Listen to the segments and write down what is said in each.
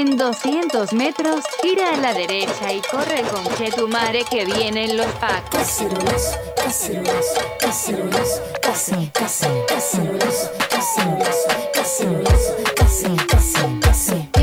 En 200 metros, gira a la derecha y corre con Chetumare que vienen los pacos. Case, case, case.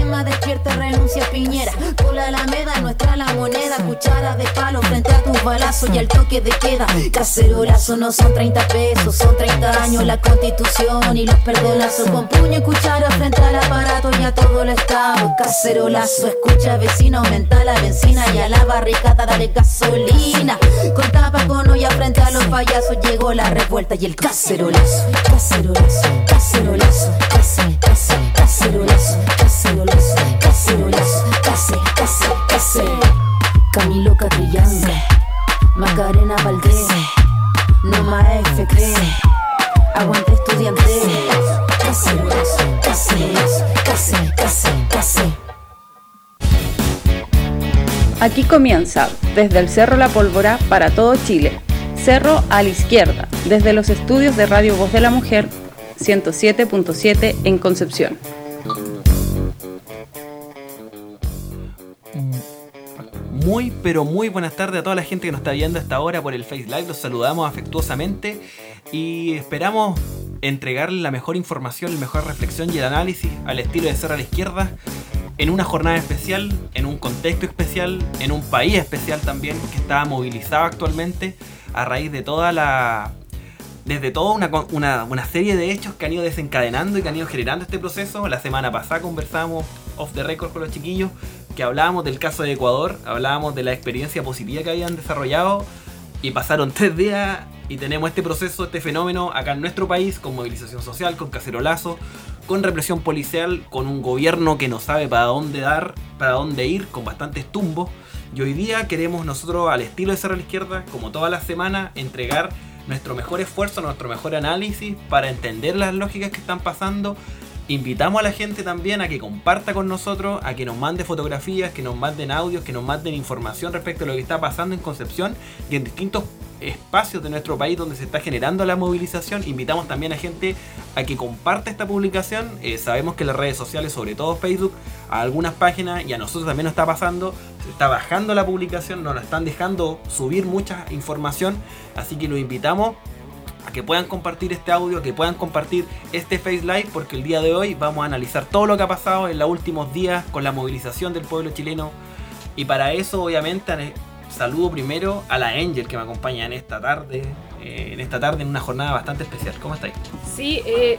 Quema despierta, renuncia Piñera. Por la alameda, nuestra la moneda. Cuchara de palo frente a tus balazos y al toque de queda. Cacerolazo no son 30 pesos, son 30 años la constitución y los perdonazos. Con puño y cuchara frente al aparato y a todo el estado. Cacerolazo, escucha vecino, aumenta la benzina y a la barricada dale gasolina. Con tapa con olla frente a los payasos llegó la revuelta y el cacerolazo. Cacerolazo, cacerolazo, cacerolazo, cacerolazo, cacerolazo, case. Camilo Catrillanza, Macarena Valdés, Noma FP, Aguante estudiante. Cacerolazo, cacerolazo, case, case, case. Aquí comienza, desde el Cerro La Pólvora para todo Chile. Cerro a la izquierda, desde los estudios de Radio Voz de la Mujer 107.7 en Concepción. Muy, pero muy buenas tardes a toda la gente que nos está viendo hasta ahora por el Face Live. Los saludamos afectuosamente y esperamos entregarle la mejor información, la mejor reflexión y el análisis al estilo de Cerro a la Izquierda en una jornada especial, en un contexto especial, en un país especial también que está movilizado actualmente a raíz de toda la desde toda una, una, una, serie de hechos que han ido desencadenando y que han ido generando este proceso. La semana pasada conversamos off the record con los chiquillos que hablábamos del caso de Ecuador, hablábamos de la experiencia positiva que habían desarrollado y pasaron tres días y tenemos este proceso, este fenómeno acá en nuestro país con movilización social, con cacerolazo, con represión policial, con un gobierno que no sabe para dónde dar, para dónde ir, con bastantes tumbos. Y hoy día queremos nosotros, al estilo de Cerro a la Izquierda, como toda la semana, entregar nuestro mejor esfuerzo, nuestro mejor análisis para entender las lógicas que están pasando. Invitamos a la gente también a que comparta con nosotros, a que nos mande fotografías, que nos manden audios, que nos manden información respecto a lo que está pasando en Concepción y en distintos espacios de nuestro país donde se está generando la movilización. Invitamos también a gente a que comparta esta publicación. Eh, sabemos que las redes sociales, sobre todo Facebook, a algunas páginas y a nosotros también nos está pasando, se está bajando la publicación, nos la están dejando subir mucha información. Así que los invitamos a que puedan compartir este audio, que puedan compartir este Face Live, porque el día de hoy vamos a analizar todo lo que ha pasado en los últimos días con la movilización del pueblo chileno. Y para eso, obviamente, saludo primero a la Angel que me acompaña en esta tarde, eh, en esta tarde en una jornada bastante especial. ¿Cómo estáis? Sí, eh,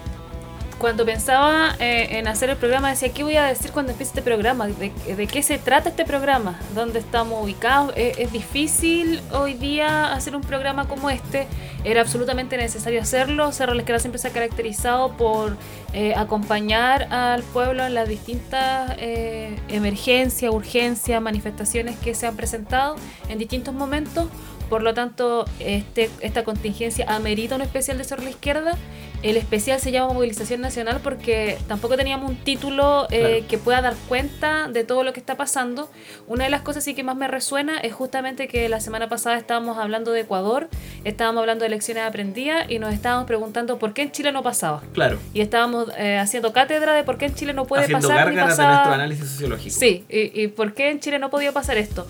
cuando pensaba eh, en hacer el programa decía, ¿qué voy a decir cuando empiece este programa? ¿De, de qué se trata este programa? ¿Dónde estamos ubicados? ¿Es, difícil hoy día hacer un programa como este? Era absolutamente necesario hacerlo. Cerro La Izquierda siempre se ha caracterizado por eh, acompañar al pueblo en las distintas eh, emergencias, urgencias, manifestaciones que se han presentado en distintos momentos. Por lo tanto, este, esta contingencia amerita un especial de Cerro La Izquierda. El especial se llama Movilización Nacional porque tampoco teníamos un título eh, Claro. que pueda dar cuenta de todo lo que está pasando. Una de las cosas sí que más me resuena es justamente que la semana pasada estábamos hablando de Ecuador, estábamos hablando de lecciones aprendidas y nos estábamos preguntando por qué en Chile no pasaba. Claro, Y estábamos eh, haciendo cátedra de por qué en Chile no puede haciendo pasar de nuestro análisis sociológico. Sí, y, y por qué en Chile no podía pasar esto.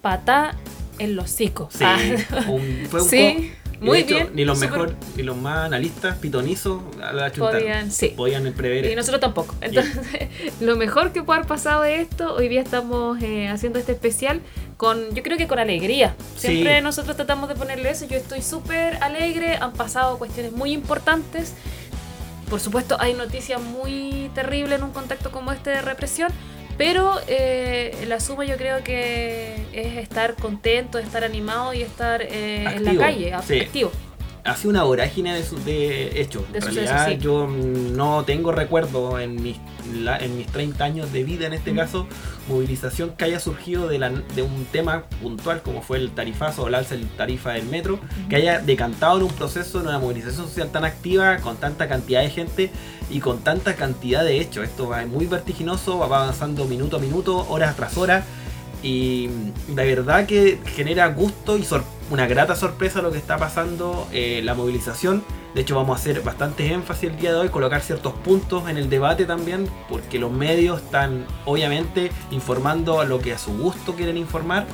Patá en los hocicos. Sí, Ah. un- fue un Sí, muy hecho, bien, Ni los mejor, ni los más analistas pitonizos la. Podían, sí. Podían prever Y nosotros tampoco. Entonces, lo mejor que puede haber pasado de esto, hoy día estamos eh, haciendo este especial con, yo creo que con alegría. Siempre Sí. nosotros tratamos de ponerle eso. Yo estoy súper alegre, han pasado cuestiones muy importantes. Por supuesto, hay noticias muy terribles en un contexto como este de represión. Pero eh, la suma yo creo que es estar contento, estar animado y estar eh, en la calle, sí. activo. Ha sido una vorágine de, su- de hechos. En realidad sí. yo no tengo recuerdo en mis, la- en mis 30 años de vida en este Mm. caso, movilización que haya surgido de, la- de un tema puntual como fue el tarifazo o el alza del tarifa del metro, que haya decantado en un proceso, en una movilización social tan activa, con tanta cantidad de gente y con tanta cantidad de hechos. Esto va muy vertiginoso, va avanzando minuto a minuto, horas tras horas. Y la verdad que genera gusto y una grata sorpresa lo que está pasando eh, la movilización. De hecho vamos a hacer bastante énfasis el día de hoy, colocar ciertos puntos en el debate también, porque los medios están obviamente informando lo que a su gusto quieren informar.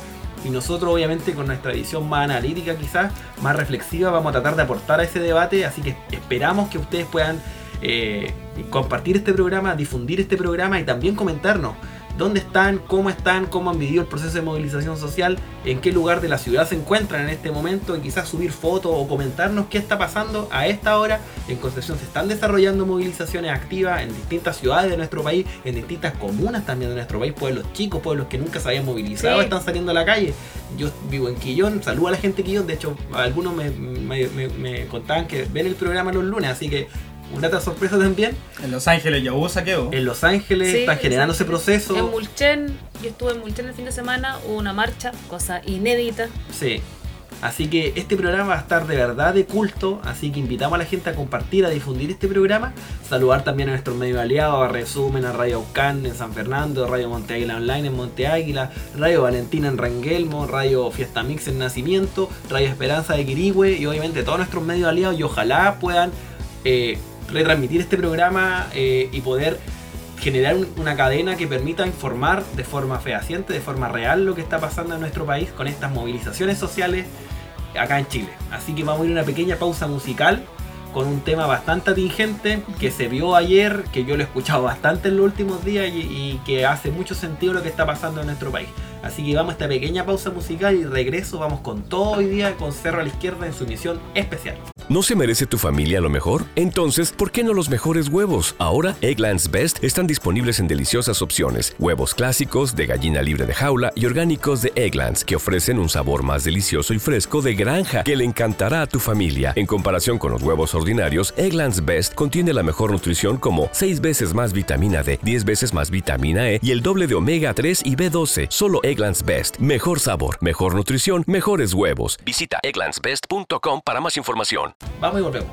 Y nosotros obviamente con nuestra visión más analítica quizás, más reflexiva, vamos a tratar de aportar a ese debate. Así que esperamos que ustedes puedan eh, compartir este programa, difundir este programa y también comentarnos dónde están, cómo están, cómo han vivido el proceso de movilización social, en qué lugar de la ciudad se encuentran en este momento y quizás subir fotos o comentarnos qué está pasando a esta hora. En Concepción se están desarrollando movilizaciones activas en distintas ciudades de nuestro país, en distintas comunas también de nuestro país, pueblos chicos, pueblos que nunca se habían movilizado, Sí. están saliendo a la calle. Yo vivo en Quillón, saludo a la gente de Quillón, de hecho algunos me, me- me- me contaban que ven el programa los lunes, así que una otra sorpresa también. En Los Ángeles ya hubo saqueo. En Los Ángeles Sí, están generando ese proceso. En Mulchen, yo estuve en Mulchen el fin de semana, hubo una marcha, cosa inédita. Sí. Así que este programa va a estar de verdad de culto, así que invitamos a la gente a compartir, a difundir este programa, saludar también a nuestros medios aliados, a Resumen, a Radio Aucán en San Fernando, Radio Monte Águila Online en Monte Águila, Radio Valentina en Ranguelmo, Radio Fiesta Mix en Nacimiento, Radio Esperanza de Quirigüe y obviamente todos nuestros medios aliados y ojalá puedan eh, retransmitir este programa eh, y poder generar un- una cadena que permita informar de forma fehaciente, de forma real lo que está pasando en nuestro país con estas movilizaciones sociales acá en Chile. Así que vamos a ir a una pequeña pausa musical con un tema bastante atingente que se vio ayer, que yo lo he escuchado bastante en los últimos días y que hace mucho sentido lo que está pasando en nuestro país. Así que vamos a esta pequeña pausa musical y regreso, vamos con todo hoy día con Cerro a la Izquierda en su misión especial. ¿No se merece tu familia lo mejor? Entonces, ¿por qué no los mejores huevos? Ahora, Egglands Best están disponibles en deliciosas opciones. Huevos clásicos, de gallina libre de jaula y orgánicos de Egglands, que ofrecen un sabor más delicioso y fresco de granja que le encantará a tu familia. En comparación con los huevos ordinarios, Egglands Best contiene la mejor nutrición como 6 veces más vitamina D, 10 veces más vitamina E y el doble de omega 3 y B12. Solo Best. Mejor sabor, mejor nutrición, mejores huevos. Visita egglandsbest.com para más información. Vamos y volvemos.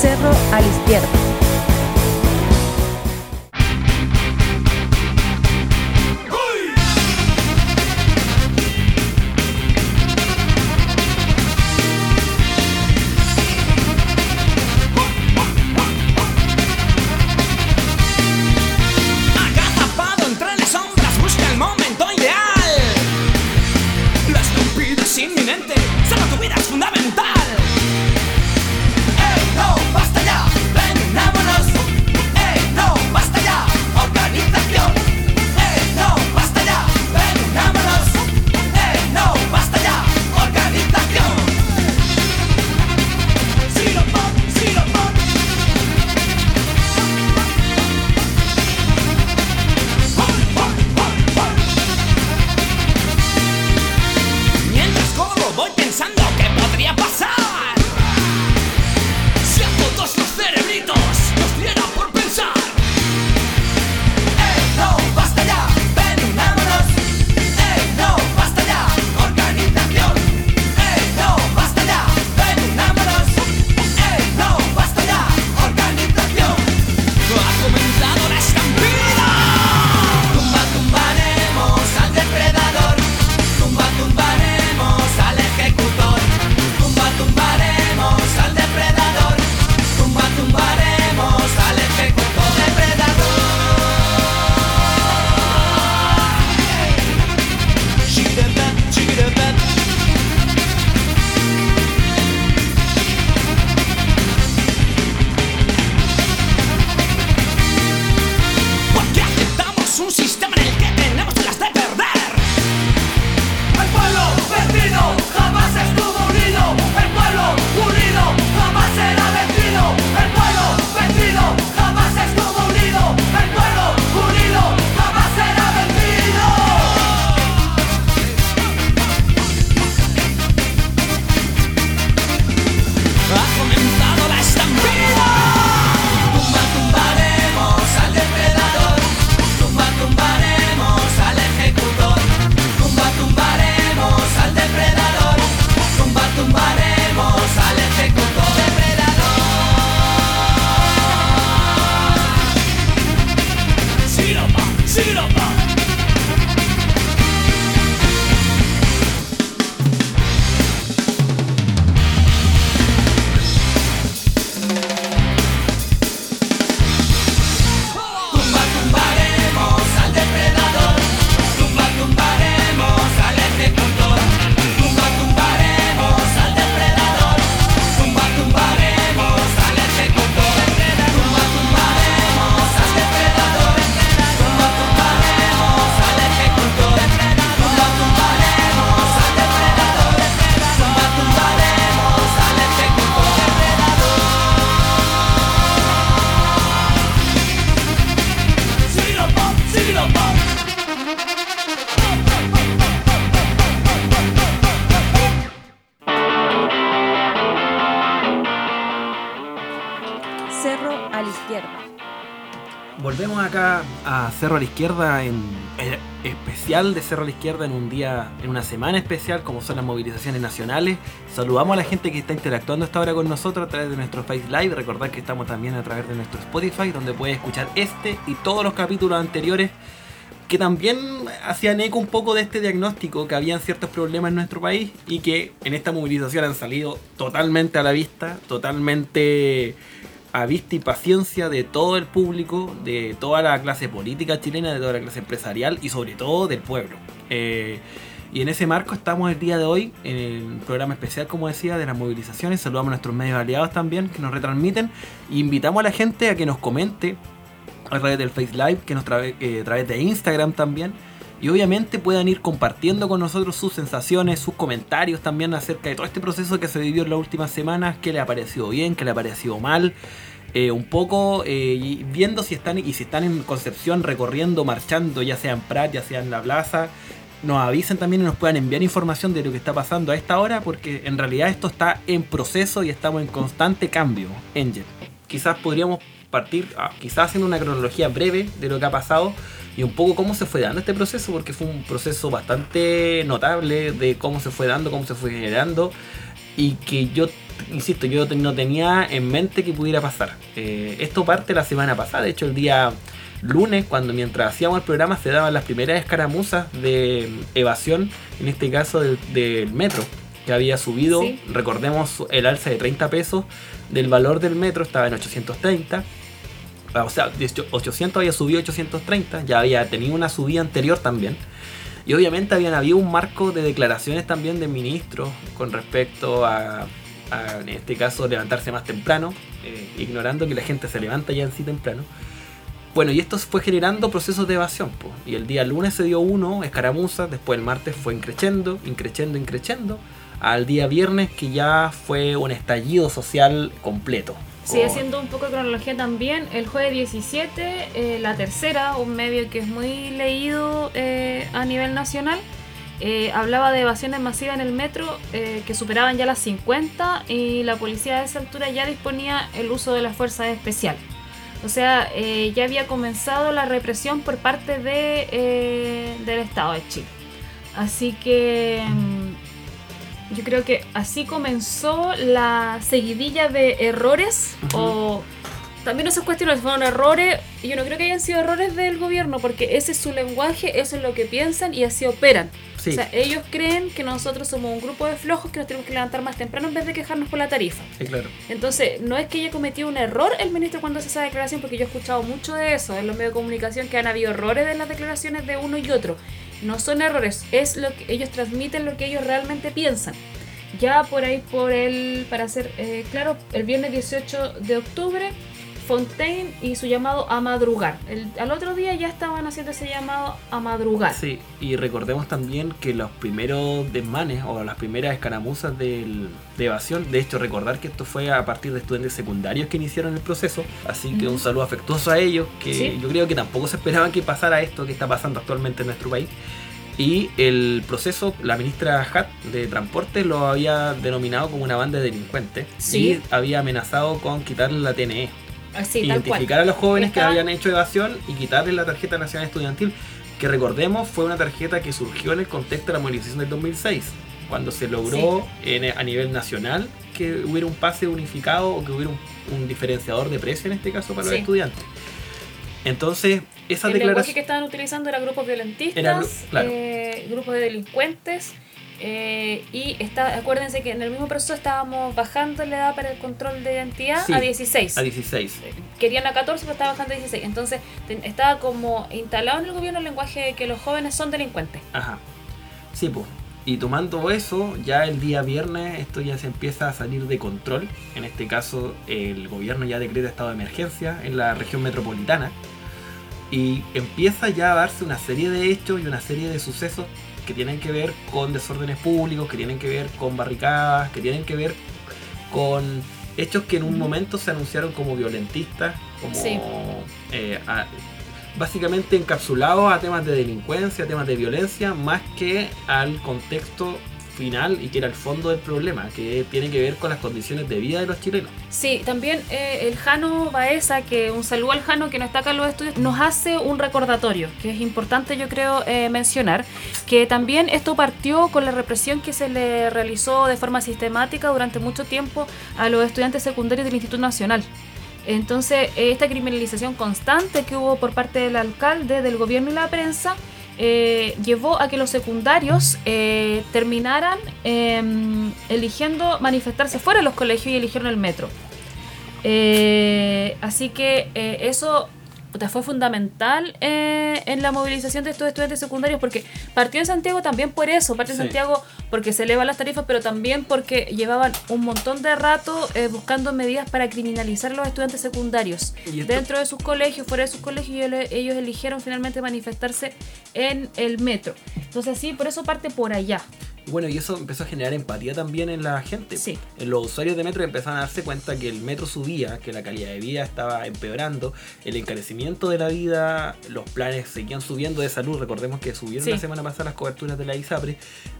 Cerro a la izquierda. Era por Cerro a la Izquierda en el especial de Cerro a la Izquierda en un día, en una semana especial como son las movilizaciones nacionales. Saludamos a la gente que está interactuando esta hora con nosotros a través de nuestro Face Live. Recordad que estamos también a través de nuestro Spotify donde puedes escuchar este y todos los capítulos anteriores que también hacían eco un poco de este diagnóstico que habían ciertos problemas en nuestro país y que en esta movilización han salido totalmente a la vista, totalmente a vista y paciencia de todo el público, de toda la clase política chilena, de toda la clase empresarial y sobre todo del pueblo. Eh, y en ese marco estamos el día de hoy en el programa especial, como decía, de las movilizaciones. Saludamos a nuestros medios aliados también que nos retransmiten. E invitamos a la gente a que nos comente a través del Face Live, que nos trae, eh, a través de Instagram también. Y obviamente puedan ir compartiendo con nosotros sus sensaciones, sus comentarios también acerca de todo este proceso que se vivió en las últimas semanas, qué le ha parecido bien, qué le ha parecido mal. Eh, un poco eh, y viendo si están y si están en Concepción recorriendo, marchando, ya sea en Prat, ya sea en la plaza, nos avisen también y nos puedan enviar información de lo que está pasando a esta hora, porque en realidad esto está en proceso y estamos en constante cambio. Angel, quizás podríamos partir, ah, quizás haciendo una cronología breve de lo que ha pasado y un poco cómo se fue dando este proceso, porque fue un proceso bastante notable de cómo se fue dando, cómo se fue generando y que yo, insisto, yo no tenía en mente que pudiera pasar. Eh, esto parte la semana pasada, de hecho el día lunes, cuando mientras hacíamos el programa se daban las primeras escaramuzas de evasión, en este caso del, del metro, que había subido, Sí. recordemos el alza de 30 pesos del valor del metro, estaba en 830. Ah, O sea, de hecho, 800 había subido a 830, ya había tenido una subida anterior también. Y obviamente habían habido un marco de declaraciones también de ministros con respecto a, en este caso, levantarse más temprano, eh, ignorando que la gente se levanta ya en sí temprano. Bueno, y esto fue generando procesos de evasión. po. Y el día lunes se dio uno, escaramuzas, después el martes fue increciendo, increciendo, increciendo, al día viernes que ya fue un estallido social completo. Sí, haciendo un poco de cronología también, el jueves 17, eh, La Tercera, un medio que es muy leído eh, a nivel nacional, eh, hablaba de evasiones masivas en el metro que superaban ya las 50 y la policía a esa altura ya disponía el uso de las fuerzas especiales. O sea, ya había comenzado la represión por parte de, del Estado de Chile. Así que mm, yo creo que así comenzó la seguidilla de errores o también no se cuestiona si fueron errores y yo no creo que hayan sido errores del gobierno porque ese es su lenguaje, eso es lo que piensan y así operan. Sí. O sea, ellos creen que nosotros somos un grupo de flojos que nos tenemos que levantar más temprano en vez de quejarnos por la tarifa. Sí, claro. Entonces, no es que haya cometido un error el ministro cuando hace esa declaración, porque yo he escuchado mucho de eso en los medios de comunicación, que han habido errores en las declaraciones de uno y otro. No son errores, es lo que ellos transmiten lo que ellos realmente piensan. Ya por ahí, por el, para ser eh, claro, el viernes 18 de octubre, Fontaine y su llamado a madrugar. El- al otro día ya estaban haciendo ese llamado a madrugar. Sí, y recordemos también que los primeros desmanes o las primeras escaramuzas del- de evasión, de hecho recordar que esto fue a partir de estudiantes secundarios que iniciaron el proceso, así que un saludo afectuoso a ellos, que Sí. yo creo que tampoco se esperaban que pasara esto que está pasando actualmente en nuestro país. Y el proceso, la ministra Hat de Transporte lo había denominado como una banda de delincuentes Sí. y había amenazado con quitarle la TNE Identificar a los jóvenes que habían hecho evasión y quitarles la tarjeta nacional estudiantil, que recordemos fue una tarjeta que surgió en el contexto de la movilización del 2006, cuando se logró en- a nivel nacional que hubiera un pase unificado o que hubiera un, un diferenciador de precio en este caso para los estudiantes. Entonces, esa el lenguaje que declaración... estaban utilizando era grupos violentistas, Era claro. eh, grupos de delincuentes. Eh, y está, acuérdense que en el mismo proceso estábamos bajando la edad para el control de identidad Sí, a 16. A 16. Querían a 14, pero estaba bajando a 16. Entonces estaba como instalado en el gobierno el lenguaje de que los jóvenes son delincuentes. Ajá. Sí, pues. Y tomando eso, ya el día viernes esto ya se empieza a salir de control. En este caso, el gobierno ya decreta estado de emergencia en la región metropolitana. Y empieza ya a darse una serie de hechos y una serie de sucesos que tienen que ver con desórdenes públicos, que tienen que ver con barricadas, que tienen que ver con hechos que en un momento se anunciaron como violentistas, como Sí. eh, a- básicamente encapsulados a temas de delincuencia, temas de violencia, más que al contexto final y que era el fondo del problema, que tiene que ver con las condiciones de vida de los chilenos. Sí, también eh, el Jano Baeza, que un saludo al Jano que no está acá en los estudios, nos hace un recordatorio, que es importante yo creo eh, mencionar, que también esto partió con la represión que se le realizó de forma sistemática durante mucho tiempo a los estudiantes secundarios del Instituto Nacional. Entonces, eh, esta criminalización constante que hubo por parte del alcalde, del gobierno y la prensa, eh, llevó a que los secundarios eh, terminaran em, eligiendo manifestarse fuera de los colegios y eligieron el metro. Eh, así que eh, eso puta, fue fundamental eh, en la movilización de estos estudiantes secundarios porque partió en Santiago también por eso, partió en Sí. Santiago porque se elevan las tarifas, pero también porque llevaban un montón de rato eh, buscando medidas para criminalizar a los estudiantes secundarios dentro de sus colegios, fuera de sus colegios, ellos eligieron finalmente manifestarse en el metro. Entonces sí, por eso parte por allá. Bueno, y eso empezó a generar empatía también en la gente. Sí. En los usuarios de metro empezaron a darse cuenta que el metro subía, que la calidad de vida estaba empeorando, el encarecimiento de la vida, los planes seguían subiendo de salud. Recordemos que subieron Sí. la semana pasada las coberturas de la ISAPRE.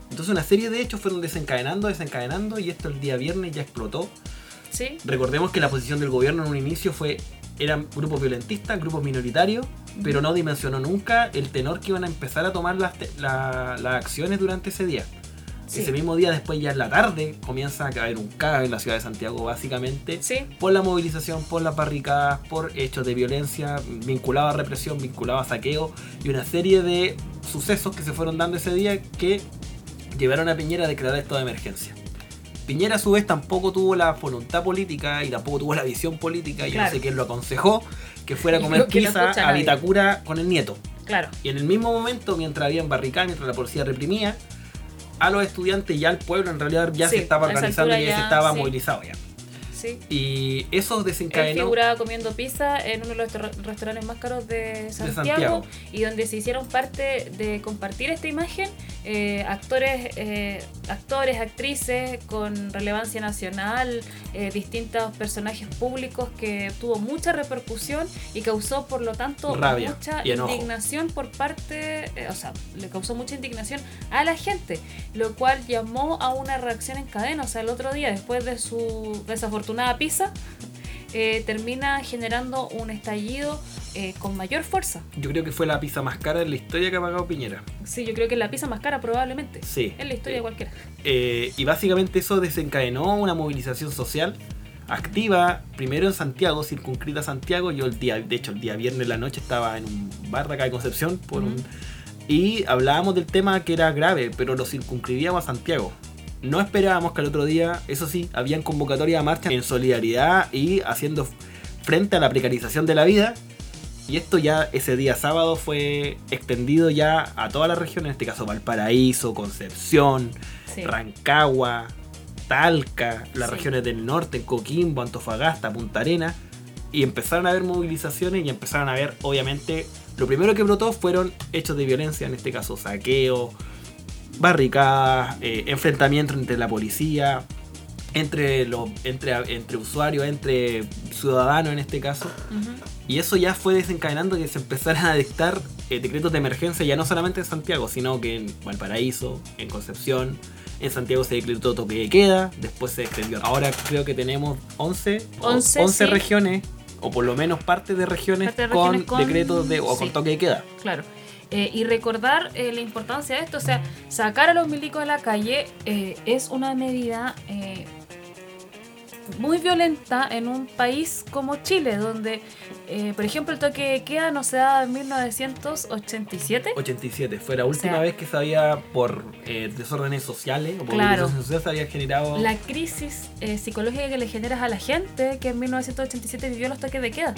Entonces una serie de hechos fueron desencadenando, desencadenando y esto el día viernes ya explotó. ¿Sí? Recordemos que la posición del gobierno en un inicio fue eran grupos violentistas, grupos minoritarios, pero no dimensionó nunca el tenor que iban a empezar a tomar las, la- las acciones durante ese día. Sí. Ese mismo día, después ya en la tarde, comienza a caer un caos en la ciudad de Santiago, básicamente, Sí. por la movilización, por las barricadas, por hechos de violencia vinculado a represión, vinculado a saqueo y una serie de sucesos que se fueron dando ese día que llevaron a Piñera a declarar estado de emergencia. Piñera a su vez tampoco tuvo la voluntad política y tampoco tuvo la visión política, yo Claro. no sé quién lo aconsejó, que fuera a Yo comer no pizza a. Vitacura con el nieto. Claro. Y en el mismo momento, mientras había barricadas, mientras la policía reprimía, a los estudiantes y al pueblo en realidad ya Sí, se estaba organizando y ya se estaba sí. movilizado ya. Sí. Y eso Él desencadenó. figuraba comiendo pizza en uno de los restaurantes más caros de Santiago, Santiago. y donde se hicieron parte de compartir esta imagen eh, actores, eh, actores, actrices con relevancia nacional, eh, distintos personajes públicos que tuvo mucha repercusión y causó por lo tanto Rabia mucha indignación por parte, eh, o sea, le causó mucha indignación a la gente, lo cual llamó a una reacción en cadena, o sea, el otro día después de su desafortunada pizza, eh, termina generando un estallido eh, con mayor fuerza. Yo creo que fue la pizza más cara de la historia que ha pagado Piñera. Sí, yo creo que es la pizza más cara probablemente. Sí. En la historia de cualquiera. Eh, y básicamente eso desencadenó una movilización social activa, primero en Santiago, circunscrita a Santiago. Yo el día, de hecho, el día viernes en la noche estaba en un bar de acá de Concepción por un- y hablábamos del tema que era grave, pero lo circunscribíamos a Santiago. No esperábamos que al otro día, eso sí, habían convocatoria a marcha en solidaridad y haciendo frente a la precarización de la vida. Y esto ya ese día sábado fue extendido ya a toda la región, en este caso Valparaíso, Concepción, Sí. Rancagua, Talca, las Sí. regiones del norte, Coquimbo, Antofagasta, Punta Arena, y empezaron a haber movilizaciones y empezaron a ver, obviamente, lo primero que brotó fueron hechos de violencia, en este caso saqueo, barricadas, eh, enfrentamientos entre la policía, entre, los, entre, entre usuarios, entre ciudadanos en este caso. Y eso ya fue desencadenando que se empezaran a dictar eh, decretos de emergencia, ya no solamente en Santiago, sino que en Valparaíso, en Concepción. En Santiago se decretó toque de queda, después se extendió. Ahora creo que tenemos 11, o 11, 11 sí. regiones, o por lo menos parte de regiones, Parte de con, decretos de, o sí. con toque de queda. Claro. Eh, y recordar eh, la importancia de esto, o sea, sacar a los milicos de la calle eh, es una medida eh, muy violenta en un país como Chile, donde, eh, por ejemplo, el toque de queda no se da en 1987. 87, fue la última sea- vez que se había, por eh, desórdenes sociales o por Claro. sociales, se había generado. La crisis psicológica que le generas a la gente que en 1987 vivió los toques de queda.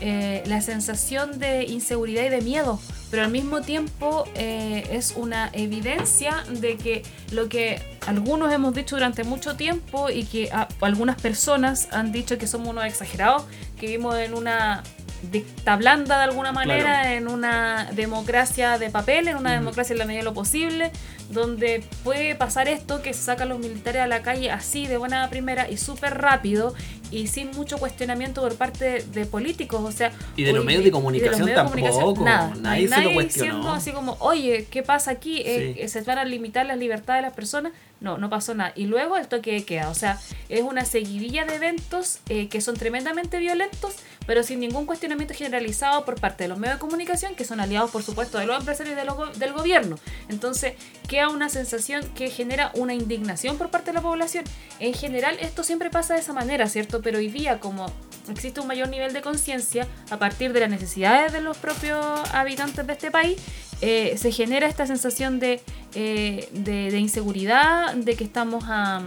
Eh, la sensación de inseguridad y de miedo, pero al mismo tiempo eh, es una evidencia de que lo que algunos hemos dicho durante mucho tiempo y que algunas personas han dicho que somos unos exagerados, que vivimos en una dicta blanda de alguna manera, Claro. en una democracia de papel, en una democracia en la medida de lo posible, donde puede pasar esto que se sacan los militares a la calle así de buena primera y súper rápido y sin mucho cuestionamiento por parte de, políticos, o sea, Y de los medios de comunicación medios de comunicación, tampoco, nada, hay nadie se lo nadie cuestionó. diciendo así como, oye, ¿qué pasa aquí? Eh, Sí. ¿Se van a limitar las libertades de las personas? No, no pasó nada. Y luego el toque de queda, o sea, es una seguidilla de eventos eh, que son tremendamente violentos, pero sin ningún cuestionamiento generalizado por parte de los medios de comunicación, que son aliados, por supuesto, de los empresarios y de los del gobierno. Entonces, queda una sensación que genera una indignación por parte de la población. En general, esto siempre pasa de esa manera, ¿cierto? Pero hoy día, como existe un mayor nivel de conciencia a partir de las necesidades de los propios habitantes de este país, eh, se genera esta sensación eh, de, de inseguridad, de que estamos a,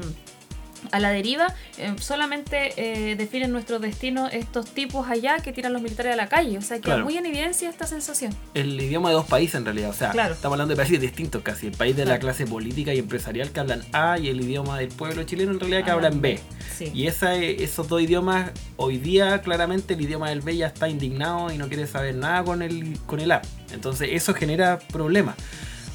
a la deriva. Eh, solamente eh, definen nuestro destino estos tipos allá que tiran los militares a la calle. O sea, queda Claro. muy en evidencia esta sensación. El idioma de dos países en realidad, o sea, Claro. estamos hablando de países distintos casi. El país de la clase política y empresarial que hablan A y el idioma del pueblo chileno en realidad que Hablan hablan B. Sí. Y esa, esos dos idiomas, hoy día claramente el idioma del B ya está indignado y no quiere saber nada con el, con el A. Entonces eso genera problemas.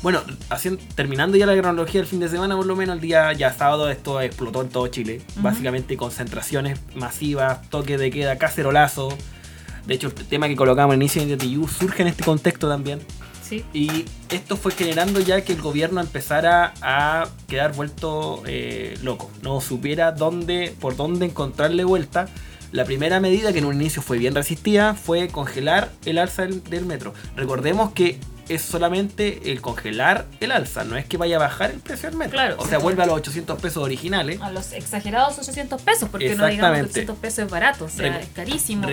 Bueno, haciendo, terminando ya la cronología del fin de semana, por lo menos el día ya sábado esto explotó en todo Chile. Básicamente concentraciones masivas, toque de queda, cacerolazo. De hecho, el tema que colocamos en inicio de TU surge en este contexto también. Sí. Y esto fue generando ya que el gobierno empezara a quedar vuelto eh, loco. No supiera dónde, por dónde encontrarle vuelta. La primera medida, que en un inicio fue bien resistida, fue congelar el alza del, del metro. Recordemos que es solamente el congelar el alza, no es que vaya a bajar el precio del metro. Claro, o sea, vuelve a los 800 pesos originales. A los exagerados 800 pesos, porque no digamos que Exactamente. 800 pesos es barato, o sea, es carísimo.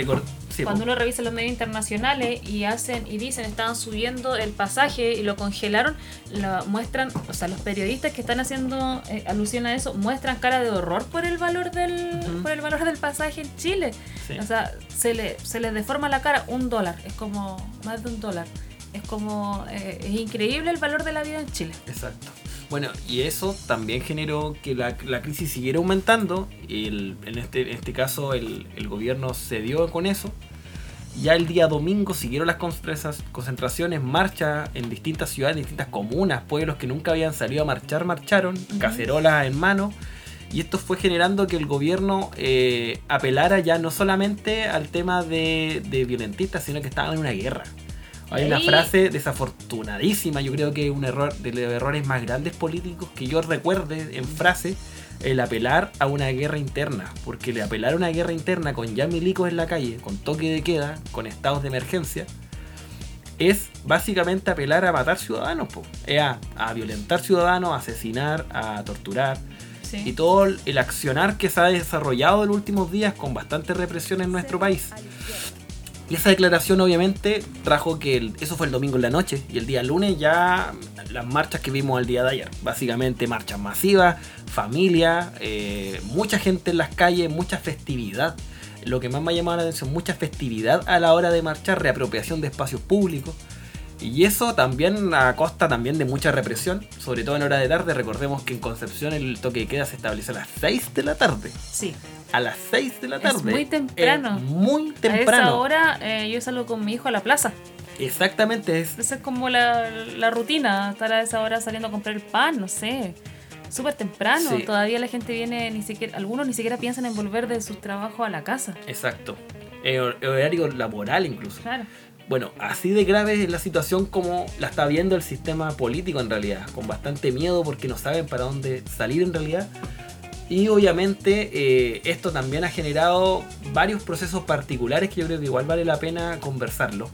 Sí, Cuando uno revisa los medios internacionales y hacen y dicen estaban subiendo el pasaje y lo congelaron, lo muestran, o sea, los periodistas que están haciendo eh, alusión a eso muestran cara de horror por el valor del por el valor del pasaje en Chile. Sí. O sea, se le se les deforma la cara un dólar, es como más de un dólar. Es como eh, es increíble el valor de la vida en Chile. Exacto. Bueno, y eso también generó que la, la crisis siguiera aumentando. Y el- en, este, en este caso, el, el gobierno cedió con eso. Ya el día domingo siguieron las concentra- concentraciones, marchas en distintas ciudades, distintas comunas, pueblos que nunca habían salido a marchar, marcharon, cacerolas en mano. Y esto fue generando que el gobierno eh, apelara ya no solamente al tema de, de violentistas, sino que estaban en una guerra. Hay una frase desafortunadísima, yo creo que es un error de los errores más grandes políticos que yo recuerde en frase, el apelar a una guerra interna. Porque el apelar a una guerra interna con ya milicos en la calle, con toque de queda, con estados de emergencia, es básicamente apelar a matar ciudadanos, po. Es a, a violentar ciudadanos, a asesinar, a torturar. Sí. Y todo el accionar que se ha desarrollado en los últimos días con bastante represión en nuestro país. Y esa declaración obviamente trajo que el- eso fue el domingo en la noche y el día lunes ya las marchas que vimos el día de ayer. Básicamente marchas masivas, familia, eh, mucha gente en las calles, mucha festividad. Lo que más me ha llamado la atención, mucha festividad a la hora de marchar, reapropiación de espacios públicos. Y eso también a costa también de mucha represión, sobre todo en hora de tarde. Recordemos que en Concepción el toque de queda se establece a las 6 de la tarde. Sí. A las 6 de la Es tarde. muy temprano. Es muy A temprano. esa hora eh, yo salgo con mi hijo a la plaza. Exactamente, es Esa es como la, la rutina, estar a esa hora saliendo a comprar el pan, no sé. Súper temprano, Sí. todavía la gente viene, ni siquiera, algunos ni siquiera piensan en volver de sus trabajos a la casa. exacto. Eh, hor- horario laboral incluso. Claro. Bueno, así de grave es la situación como la está viendo el sistema político en realidad, con bastante miedo porque no saben para dónde salir en realidad. Y obviamente eh, esto también ha generado varios procesos particulares que yo creo que igual vale la pena conversarlo.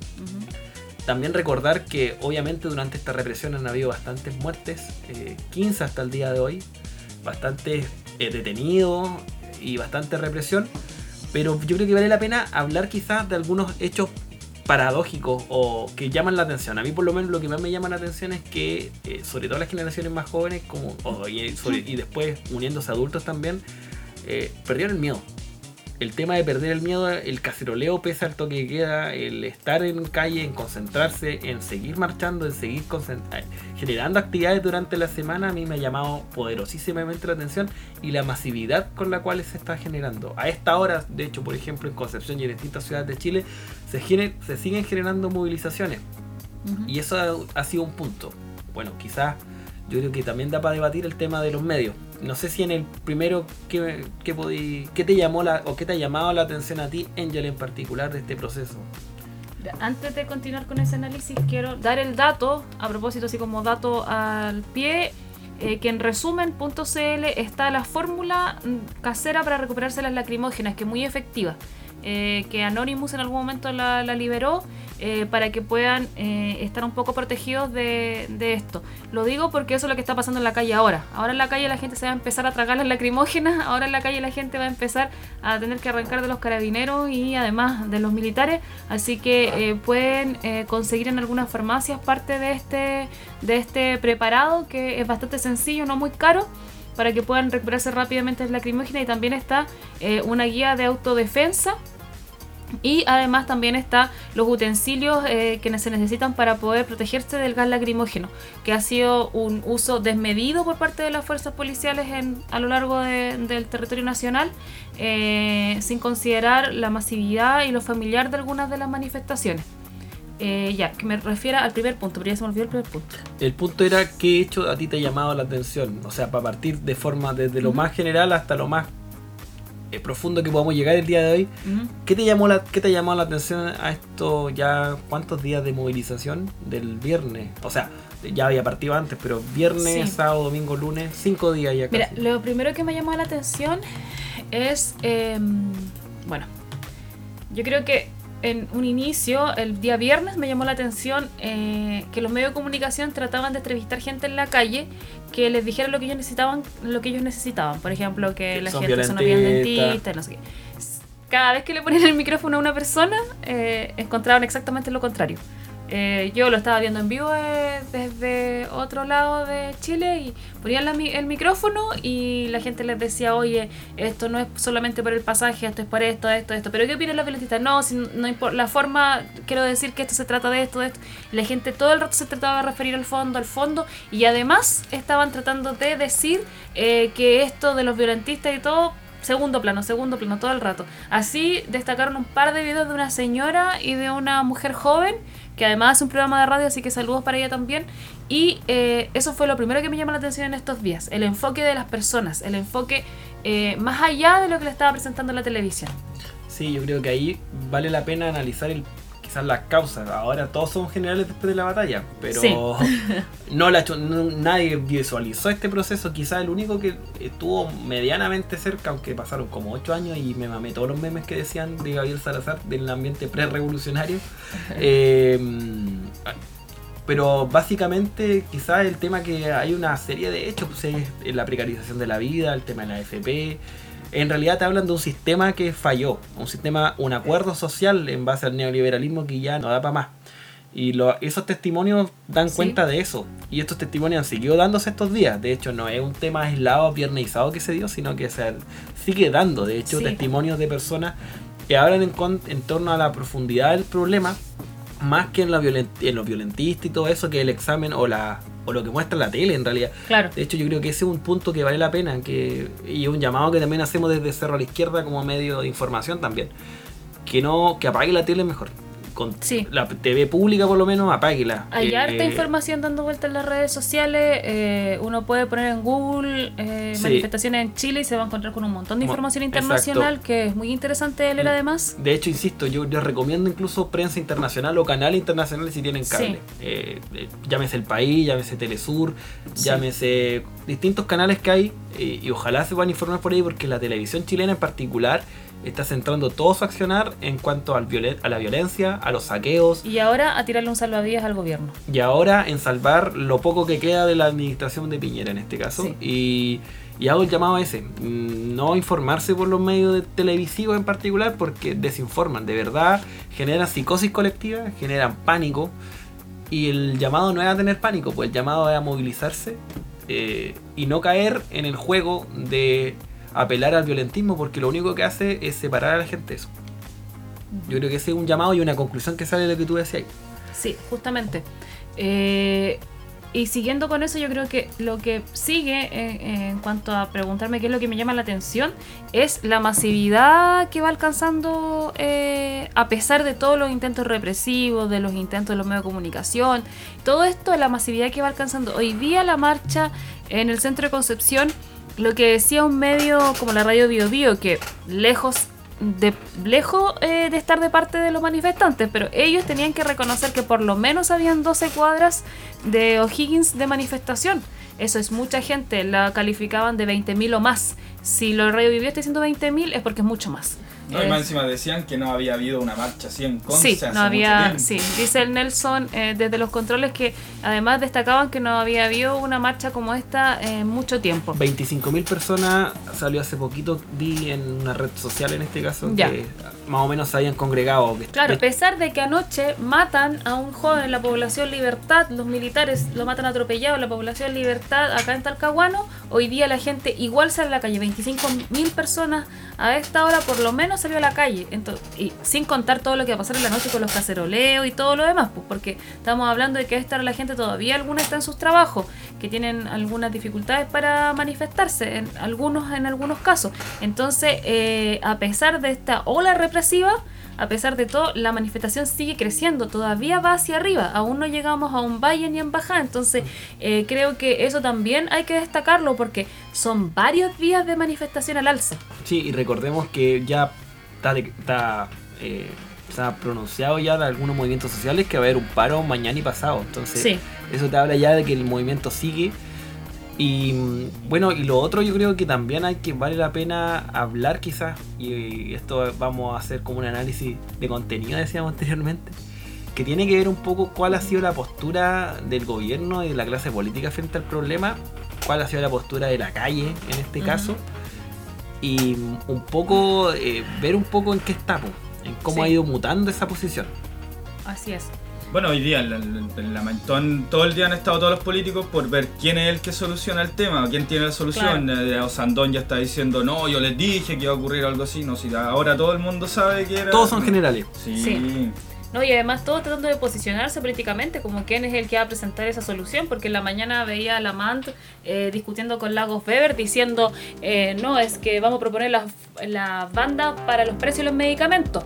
También recordar que obviamente durante esta represión han habido bastantes muertes, eh, 15 hasta el día de hoy, bastantes eh, detenidos y bastante represión. Pero yo creo que vale la pena hablar quizás de algunos hechos paradójicos o que llaman la atención. A mí por lo menos lo que más me llama la atención es que, eh, sobre todo las generaciones más jóvenes, como, y después uniéndose adultos también, eh, perdieron el miedo. El tema de perder el miedo, el caceroleo pese al toque de queda, el estar en calle, en concentrarse, en seguir marchando, en seguir generando actividades durante la semana, a mí me ha llamado poderosísimamente la atención y la masividad con la cual se está generando. A esta hora, de hecho, por ejemplo, en Concepción y en distintas ciudades de Chile, se, gener- se siguen generando movilizaciones. Y eso ha, ha sido un punto. Bueno, quizás yo creo que también da para debatir el tema de los medios. No sé si en el primero, ¿qué, qué, podí- qué te llamó la, o qué te ha llamado la atención a ti, Angel, en particular de este proceso? Antes de continuar con ese análisis, quiero dar el dato, a propósito, así como dato al pie. eh, que en resumen.cl está la fórmula mm, casera para recuperarse las lacrimógenas, que es muy efectiva. eh, que Anonymous en algún momento la, la liberó eh, para que puedan eh, estar un poco protegidos de, esto. Lo digo porque eso es lo que está pasando en la calle ahora. Ahora en la calle la gente se va a empezar a tragar las lacrimógenas, ahora en la calle la gente va a empezar a tener que arrancar de los carabineros y además de los militares, así que eh, pueden conseguir en algunas farmacias parte de este, de este preparado que es bastante sencillo, no muy caro para que puedan recuperarse rápidamente las lacrimógenas y también está una guía de autodefensa y además también está los utensilios eh, que se necesitan para poder protegerse del gas lacrimógeno, que ha sido un uso desmedido por parte de las fuerzas policiales en, a lo largo de- del territorio nacional, eh, sin considerar la masividad y lo familiar de algunas de las manifestaciones. Eh, ya, que me refiera al primer punto, pero ya se me olvidó el primer punto. El punto era qué hecho a ti te ha llamado la atención. O sea, para partir de forma desde lo más general hasta lo más eh, profundo que podamos llegar el día de hoy. ¿Qué te llamó la, qué te llamó la atención a esto ya cuántos días de movilización del viernes? O sea, ya había partido antes, pero viernes, Sí. sábado, domingo, lunes, cinco días ya Mira, casi. lo primero que me llamó la atención es, em, bueno, yo creo que en un inicio, el día viernes, me llamó la atención eh, que los medios de comunicación trataban de entrevistar gente en la calle que les dijera lo que ellos necesitaban, lo que ellos necesitaban. Por ejemplo, que Que la gente son dentistas, no sé qué. Cada vez que le ponían el micrófono a una persona, eh, encontraban exactamente lo contrario. Eh, yo lo estaba viendo en vivo eh, desde otro lado de Chile y ponían el micrófono y la gente les decía, oye, esto no es solamente por el pasaje, esto es por esto, esto, esto. Pero ¿qué opinan los violentistas? No, si no importa la forma, quiero decir que esto se trata de esto, de esto. La gente todo el rato se trataba de referir al fondo, al fondo y además estaban tratando de decir eh, que esto de los violentistas y todo Segundo plano, segundo plano, todo el rato. Así destacaron un par de videos de una señora y de una mujer joven, que además hace un programa de radio, así que saludos para ella también. Y eh, eso fue lo primero que me llamó la atención en estos días, el enfoque de las personas, el enfoque eh, más allá de lo que le estaba presentando la televisión. Sí, yo creo que ahí vale la pena analizar el, quizás las causas. Ahora todos somos generales después de la batalla, pero Sí. no la no- nadie visualizó este proceso. Quizás el único que estuvo medianamente cerca, aunque pasaron como 8 años y me mamé todos los memes que decían de Gabriel Salazar del ambiente pre-revolucionario. Eh, pero básicamente quizás el tema que hay una serie de hechos, pues es la precarización de la vida, el tema de la FP. En realidad te hablan de un sistema que falló, un sistema, un acuerdo social en base al neoliberalismo que ya no da para más. Y lo- esos testimonios dan Sí. cuenta de eso. Y estos testimonios han seguido dándose estos días. De hecho, no es un tema aislado, viernesizado que se dio, sino que se sigue dando. De hecho, Sí. testimonios de personas que hablan en, torno a la profundidad del problema, más que en, la violen- en los violentistas y todo eso, que el examen o, la, o lo que muestra la tele en realidad. Claro. De hecho, yo creo que ese es un punto que vale la pena que, y un llamado que también hacemos desde Cerro a la Izquierda como medio de información también. Que no que apague la tele mejor. Con Sí. la TV pública por lo menos, apáguela. Hay Eh, harta información dando vuelta en las redes sociales. eh, uno puede poner en Google eh, Sí. manifestaciones en Chile y se va a encontrar con un montón de Mo- información exacto. internacional que es muy interesante de leer Mm. además. De hecho, insisto, yo les recomiendo incluso prensa internacional o canales internacionales si tienen cable. Sí. Eh, eh, llámese El País, llámese Telesur, llámese distintos canales que hay eh, y ojalá se puedan informar por ahí porque la televisión chilena en particular está centrando todo su accionar en cuanto al violen- a la violencia, a los saqueos Y ahora a tirarle un salvavidas al gobierno. y ahora en salvar lo poco que queda de la administración de Piñera en este caso. Sí. Y, y hago el llamado a ese, mm, no informarse por los medios de- televisivos en particular porque desinforman, de verdad generan psicosis colectiva, generan pánico. Y el llamado no es a tener pánico, pues el llamado es a movilizarse eh, y no caer en el juego de apelar al violentismo porque lo único que hace es separar a la gente eso. Yo creo que ese es un llamado y una conclusión que sale de lo que tú decías. Sí, justamente. Eh, y siguiendo con eso, yo creo que lo que sigue eh, en cuanto a preguntarme qué es lo que me llama la atención es la masividad que va alcanzando eh, a pesar de todos los intentos represivos, de los intentos de los medios de comunicación. Todo esto, la masividad que va alcanzando. Hoy día la marcha en el centro de Concepción, lo que decía un medio como la radio Bio Bio, que lejos de lejos eh, de estar de parte de los manifestantes, pero ellos tenían que reconocer que por lo menos habían 12 cuadras de O'Higgins de manifestación. Eso es mucha gente, la calificaban de 20.000 o más. Si lo radio vivió está diciendo 20.000 es porque es mucho más. No, y más encima decían que no había habido una marcha así en Conce Sí, no había, sí, dice el Nelson eh, desde los controles que además destacaban que no había habido una marcha como esta en mucho tiempo. 25.000 personas salió hace poquito, vi en una red social en este caso, Ya. que más o menos se habían congregado. que- Claro, a pesar de que anoche matan a un joven en la población Libertad, los militares lo matan atropellado en la población Libertad acá en Talcahuano, hoy día la gente igual sale a la calle, 25 mil personas a esta hora por lo menos salió a la calle, Ento- y sin contar todo lo que va a pasar en la noche con los caceroleos y todo lo demás, pues, porque estamos hablando de que esta la gente todavía alguna está en sus trabajos, que tienen algunas dificultades para manifestarse, en algunos en algunos casos. Entonces, eh, a pesar de esta ola represiva, a pesar de todo, la manifestación sigue creciendo, todavía va hacia arriba, aún no llegamos a un valle ni en bajada, entonces eh, creo que eso también hay que destacarlo porque son varios días de manifestación al alza. Sí, y recordemos que ya está, está, eh, ha pronunciado ya de algunos movimientos sociales que va a haber un paro mañana y pasado. Entonces, Sí. eso te habla ya de que el movimiento sigue. Y mm, bueno, y lo otro yo creo que también hay que vale la pena hablar quizás, y esto vamos a hacer como un análisis de contenido, decíamos anteriormente, que tiene que ver un poco cuál ha sido la postura del gobierno y de la clase política frente al problema, cuál ha sido la postura de la calle en este Ujú. caso, y un poco eh, ver un poco en qué estamos, en cómo Sí. ha ido mutando esa posición. Así es. Bueno, hoy día, en la- en la- en la Maitón, todo el día han estado todos los políticos por ver quién es el que soluciona el tema, quién tiene la solución. Eh, Osandón ya está diciendo, no, yo les dije que iba a ocurrir algo así, no, si ahora todo el mundo sabe que era... Todos son generales. Sí. Sí. No, y además todos tratando de posicionarse políticamente como quién es el que va a presentar esa solución, porque en la mañana veía a Lamont eh, discutiendo con Lagos Weber diciendo, eh, no, es que vamos a proponer la, la banda para los precios de los medicamentos.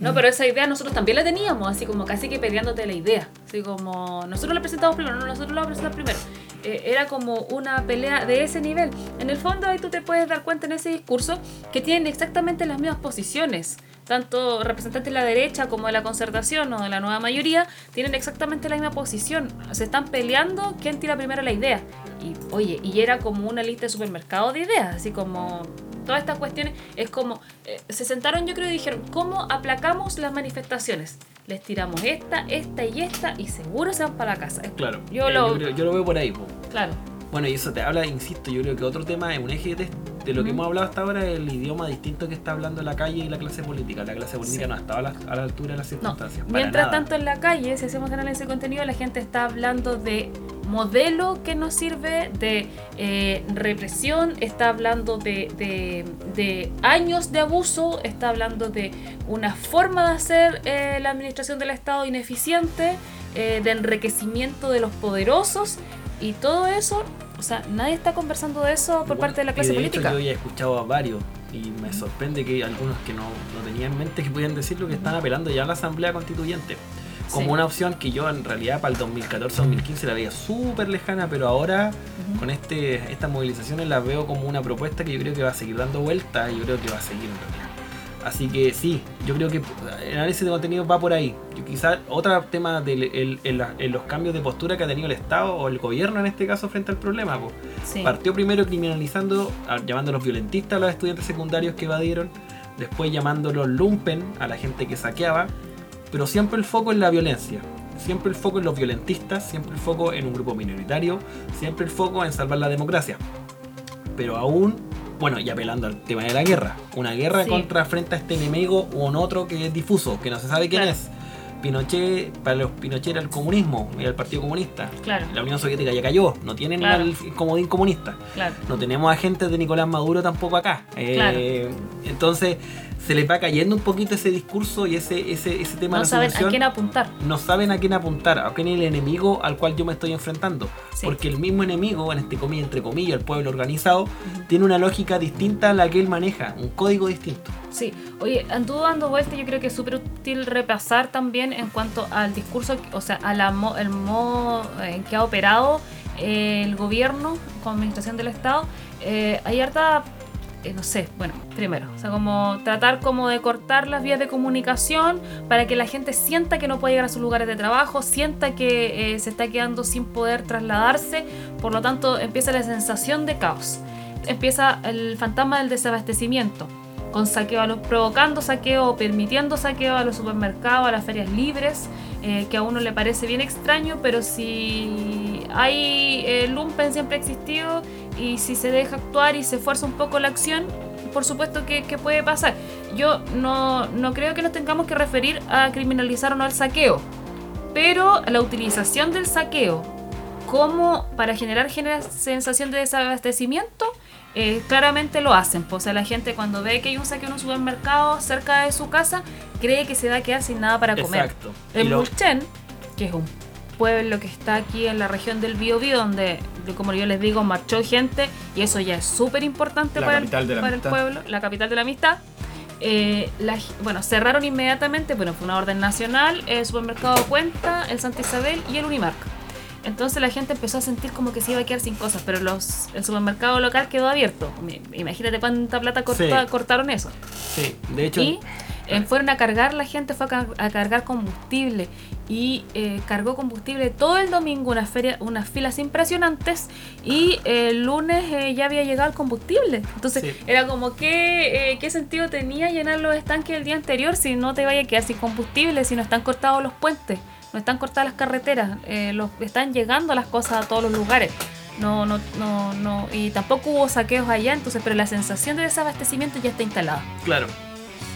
No, pero esa idea nosotros también la teníamos, así como casi que peleándote la idea. Así como, nosotros la presentamos primero, no, nosotros la presentamos primero. Eh, era como una pelea de ese nivel. En el fondo ahí tú te puedes dar cuenta en ese discurso que tienen exactamente las mismas posiciones. Tanto representantes de la derecha como de la concertación o de la nueva mayoría tienen exactamente la misma posición. Se están peleando quién tira primero la idea. Y oye, y era como una lista de supermercado de ideas, así como todas estas cuestiones es como eh, se sentaron yo creo y dijeron cómo aplacamos las manifestaciones les tiramos esta esta y esta y seguro se van para la casa Es- Claro, yo eh, lo creo- yo lo veo por ahí. po. claro Bueno, y eso te habla, insisto, yo creo que otro tema es un eje de, de lo que hemos hablado hasta ahora, el idioma distinto que está hablando la calle y la clase política. La clase política Sí. no estaba a la, a la altura de las circunstancias. mientras nada. tanto en la calle si hacemos análisis de contenido la gente está hablando de modelo que nos sirve de eh, represión está hablando de, de- de años de abuso está hablando de una forma de hacer eh, la administración del Estado ineficiente eh, de enriquecimiento de los poderosos y todo eso, o sea, nadie está conversando de eso por Bueno, parte de la y clase de hecho política. yo ya he escuchado a varios y me sorprende que algunos que no, no tenía en mente que podían decirlo que están apelando ya a la Asamblea Constituyente. Como Sí. una opción que yo en realidad para el 2014-2015 la veía súper lejana, pero ahora con este estas movilizaciones las veo como una propuesta que yo creo que va a seguir dando vuelta y yo creo que va a seguir en realidad. Así que sí, yo creo que el análisis de contenido va por ahí. Quizás otro tema de los cambios de postura que ha tenido el Estado o el gobierno en este caso frente al problema. Sí. Partió primero criminalizando, a- llamando a los violentistas a los estudiantes secundarios que evadieron, después llamándolos lumpen a la gente que saqueaba, pero siempre el foco en la violencia, siempre el foco en los violentistas, siempre el foco en un grupo minoritario, siempre el foco en salvar la democracia. Pero aún, bueno, y apelando al tema de la guerra, una guerra Sí. contra frente a este enemigo o un otro que es difuso, que no se sabe quién Claro. es. Pinochet, para los Pinochet era el comunismo, era el Partido Comunista. Claro. La Unión Soviética ya cayó, no tienen Claro. el comodín comunista. Claro. No tenemos agentes de Nicolás Maduro tampoco acá. Eh, Claro. Entonces se les va cayendo un poquito ese discurso y ese, ese, ese tema No de la saben a quién apuntar. No saben a quién apuntar, a quién es el enemigo al cual yo me estoy enfrentando. Sí. Porque el mismo enemigo, en este comillas, entre comillas, el pueblo organizado, tiene una lógica distinta a la que él maneja, un código distinto. Sí, oye, anduvo dando vuelta, yo creo que es súper útil repasar también en cuanto al discurso, o sea, al el modo en que ha operado eh, el gobierno con administración del Estado. Eh, hay harta eh, no sé, bueno, primero, o sea, como tratar como de cortar las vías de comunicación para que la gente sienta que no puede llegar a sus lugares de trabajo, sienta que eh, se está quedando sin poder trasladarse, por lo tanto empieza la sensación de caos, empieza el fantasma del desabastecimiento con saqueo provocando saqueo o permitiendo saqueo a los supermercados, a las ferias libres, eh, que a uno le parece bien extraño, pero si hay el lumpen siempre ha existido y si se deja actuar y se fuerza un poco la acción, por supuesto que, que puede pasar. Yo no, no creo que nos tengamos que referir a criminalizar o no el saqueo, pero la utilización del saqueo como para generar genera sensación de desabastecimiento, eh, claramente lo hacen. Pues, o sea, la gente cuando ve que hay un saqueo en un supermercado cerca de su casa, cree que se va a quedar sin nada para comer. Exacto. En lo- Mulchen, que es un pueblo que está aquí en la región del Biobío, donde, como yo les digo, marchó gente, y eso ya es súper importante para, el, para el pueblo, la capital de la amistad. Eh, la- bueno, cerraron inmediatamente, bueno, fue una orden nacional, el supermercado Cuenta, el Santa Isabel y el Unimark. Entonces la gente empezó a sentir como que se iba a quedar sin cosas, pero los, el supermercado local quedó abierto. Imagínate cuánta plata corta- Sí. cortaron eso. Sí, de hecho, Y eh, fueron a cargar, la gente fue a, car- a cargar combustible y eh, cargó combustible todo el domingo, una feria, unas filas impresionantes y el lunes eh, ya había llegado el combustible. Entonces Sí. era como que, eh, ¿qué sentido tenía llenar los estanques el día anterior si no te vaya a quedar sin combustible, si no están cortados los puentes, no están cortadas las carreteras, los, están llegando las cosas a todos los lugares? No, no, no, no, y tampoco hubo saqueos allá, entonces, pero la sensación de desabastecimiento ya está instalada. claro.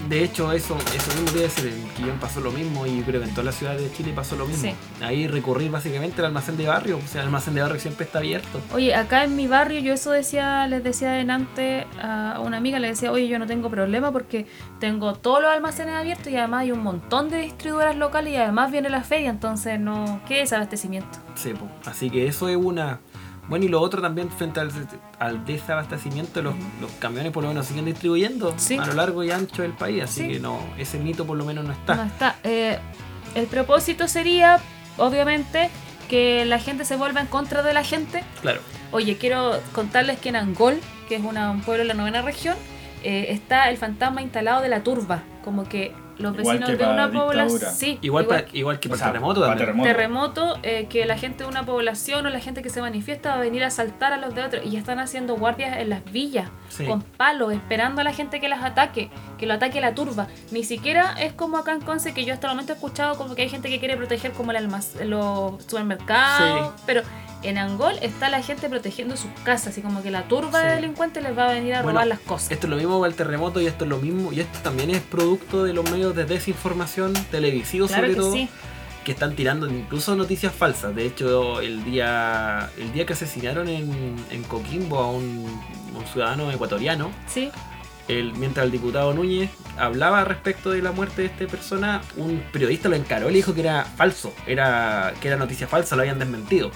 De hecho, eso, eso mismo a decir, en Quillón pasó lo mismo y creo que en todas las ciudades de Chile pasó lo mismo. Sí. Ahí recurrir básicamente al almacén de barrio, o sea, el almacén de barrio siempre está abierto. Oye, acá en mi barrio yo eso decía, les decía adelante a una amiga, le decía, oye, yo no tengo problema porque tengo todos los almacenes abiertos y además hay un montón de distribuidoras locales y además viene la feria, entonces no, ¿qué desabastecimiento? Sí, po. así que eso es una... Bueno, y lo otro también frente al, al desabastecimiento, los, los camiones por lo menos siguen distribuyendo Sí. a lo largo y ancho del país, así Sí. que no, ese mito por lo menos no está. No está. Eh, el propósito sería, obviamente, que la gente se vuelva en contra de la gente. Claro. Oye, quiero contarles que en Angol, que es una- un pueblo de la novena región, eh, está el fantasma instalado de la turba, como que los Igual vecinos que de una población... Sí, Igual, para- igual que O para sea, el terremoto para también. terremoto. terremoto, eh, que la gente de una población o la gente que se manifiesta va a venir a asaltar a los de otros y ya están haciendo guardias en las villas Sí. con palos, esperando a la gente que las ataque, que lo ataque la turba. Ni siquiera es como acá en Conce que yo hasta el momento he escuchado como que hay gente que quiere proteger como el almac- los supermercados, Sí. pero en Angol está la gente protegiendo sus casas, así como que la turba Sí. de delincuentes les va a venir a Bueno, robar las cosas. Esto es lo mismo para el terremoto y esto es lo mismo. Y esto también es producto de los medios de desinformación televisivos Claro sobre que todo. sí. Que están tirando incluso noticias falsas. De hecho, el día, el día que asesinaron en, en Coquimbo a un, un ciudadano ecuatoriano, Sí, el, mientras el diputado Núñez hablaba respecto de la muerte de esta persona, un periodista lo encaró y le dijo que era falso, era, que era noticia falsa, lo habían desmentido.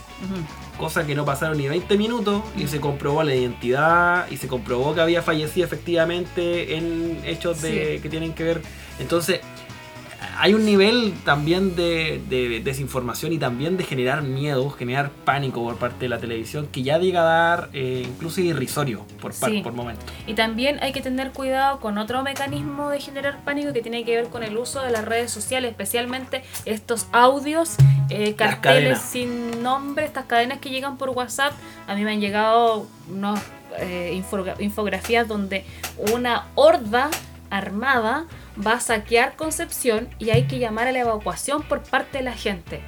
Cosa que no pasaron ni 20 minutos y se comprobó la identidad y se comprobó que había fallecido efectivamente en hechos de, que tienen que ver. Entonces, hay un nivel también de, de desinformación y también de generar miedo, generar pánico por parte de la televisión que ya llega a dar eh, incluso irrisorio por, Sí. por momentos. Y también hay que tener cuidado con otro mecanismo de generar pánico que tiene que ver con el uso de las redes sociales, especialmente estos audios, eh, carteles sin nombre, estas cadenas que llegan por WhatsApp. A mí me han llegado unos eh, infogra- infografías donde una horda armada va a saquear Concepción y hay que llamar a la evacuación por parte de la gente.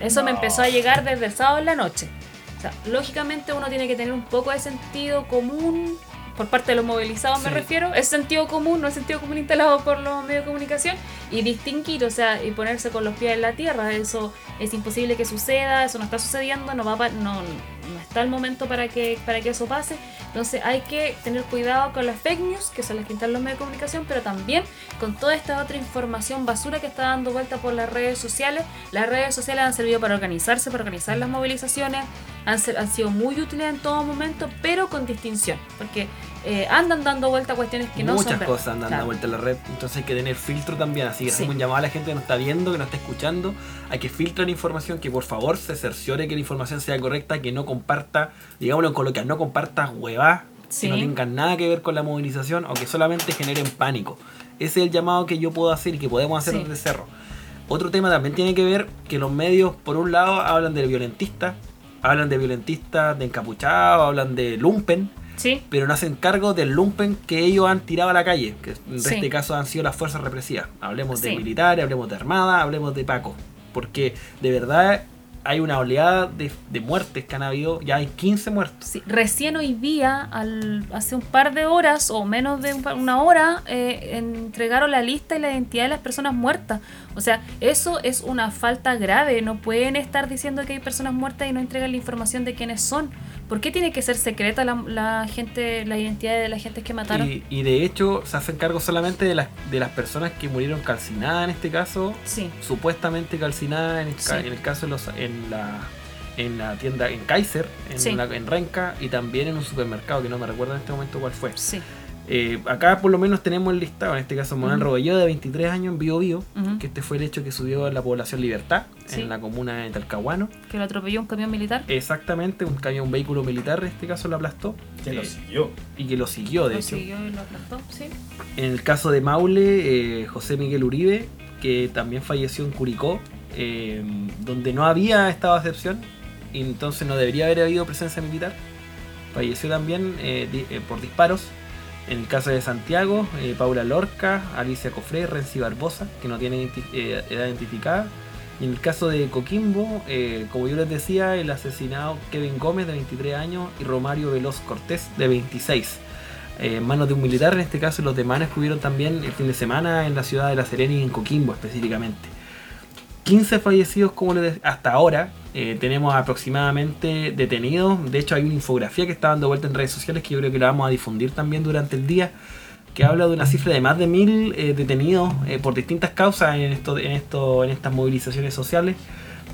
Eso me empezó a llegar desde el sábado en la noche. O sea, lógicamente uno tiene que tener un poco de sentido común por parte de los movilizados, me refiero. Es sentido común, no es sentido común instalado por los medios de comunicación. Y distinguir, o sea, y ponerse con los pies en la tierra. Eso es imposible que suceda, eso no está sucediendo, no va a no, no está el momento para que, para que eso pase. Entonces hay que tener cuidado con las fake news, que son las que instalan los medios de comunicación, pero también con toda esta otra información basura que está dando vuelta por las redes sociales. Las redes sociales han servido para organizarse, para organizar las movilizaciones, han, han sido muy útiles en todo momento, pero con distinción, porque eh, andan dando vuelta cuestiones que no son Muchas cosas andan Claro. dando vuelta en la red, entonces hay que tener filtro también. Así que Sí. hacemos un llamado a la gente que nos está viendo, que nos está escuchando. Hay que filtrar información, que por favor se cerciore que la información sea correcta, que no comparta, digámoslo en coloquial, no compartas huevas que no Sí. tengan nada que ver con la movilización o que solamente generen pánico. Ese es el llamado que yo puedo hacer y que podemos hacer Sí. desde Cerro. Otro tema también tiene que ver que los medios, por un lado, hablan de violentistas, hablan de violentistas de encapuchados, hablan de lumpen, Sí, pero no hacen cargo del lumpen que ellos han tirado a la calle, que en Sí. este caso han sido las fuerzas represivas. Hablemos de militares, hablemos de armada, hablemos de Paco, porque de verdad hay una oleada de, de muertes que han habido, ya hay 15 muertos. Sí, recién hoy día, al, hace un par de horas o menos de una hora, eh, entregaron la lista y la identidad de las personas muertas. O sea, eso es una falta grave. No pueden estar diciendo que hay personas muertas y no entregan la información de quiénes son. ¿Por qué tiene que ser secreta la, la gente, la identidad de la gente que mataron? Y, y de hecho se hacen cargo solamente de las, de las personas que murieron calcinadas en este caso, Sí, supuestamente calcinadas en el, ca- Sí. en el caso de los, en, la, en la tienda en Kaiser, en, Sí. la- en Renca y también en un supermercado que no me recuerdo en este momento cuál fue. sí. Eh, acá por lo menos tenemos el listado, en este caso Manuel Ujú. Robello de 23 años en Bio Bio, que este fue el hecho que subió a la población Libertad Sí. en la comuna de Talcahuano. Que lo atropelló un camión militar. Exactamente, un camión, un vehículo militar en este caso lo aplastó Que lo Eh, siguió. y que lo siguió de Lo hecho. siguió y lo aplastó, sí. En el caso de Maule, eh, José Miguel Uribe, que también falleció en Curicó, eh, donde no había estado de excepción, y entonces no debería haber habido presencia militar. Falleció también eh, di- eh, por disparos. En el caso de Santiago, eh, Paula Lorca, Alicia Cofré, Renzi Barbosa, que no tiene eh, edad identificada. Y en el caso de Coquimbo, eh, como yo les decía, el asesinado Kevin Gómez, de 23 años, y Romario Veloz Cortés, de 26 eh, en manos de un militar. En este caso, los demás estuvieron también el fin de semana en la ciudad de La Serena y en Coquimbo específicamente. 15 fallecidos como les de- hasta ahora. Eh, tenemos aproximadamente detenidos. De hecho, hay una infografía que está dando vuelta en redes sociales que yo creo que la vamos a difundir también durante el día. Que habla de una cifra de más de mil eh, detenidos eh, por distintas causas en, esto, en, esto, en estas movilizaciones sociales.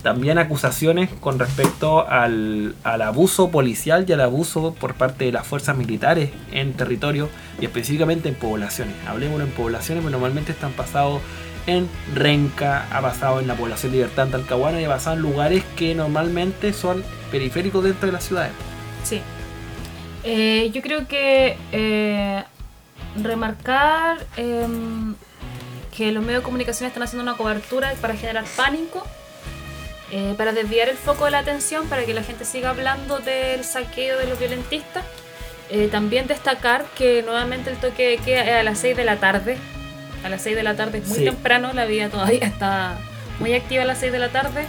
También acusaciones con respecto al, al abuso policial y al abuso por parte de las fuerzas militares en territorio y específicamente en poblaciones. Hablemos en poblaciones, pero normalmente están pasados en Renca, ha pasado en la población Libertad Talcahuano y ha pasado en lugares que normalmente son periféricos dentro de las ciudades. Sí. Eh, yo creo que eh, remarcar em, que los medios de comunicación están haciendo una cobertura para generar pánico, eh, para desviar el foco de la atención, para que la gente siga hablando del saqueo de los violentistas. Eh, también destacar que nuevamente el toque de queda es a las 6 de la tarde. A las 6 de la tarde es muy Sí. temprano, la vida todavía está muy activa a las 6 de la tarde.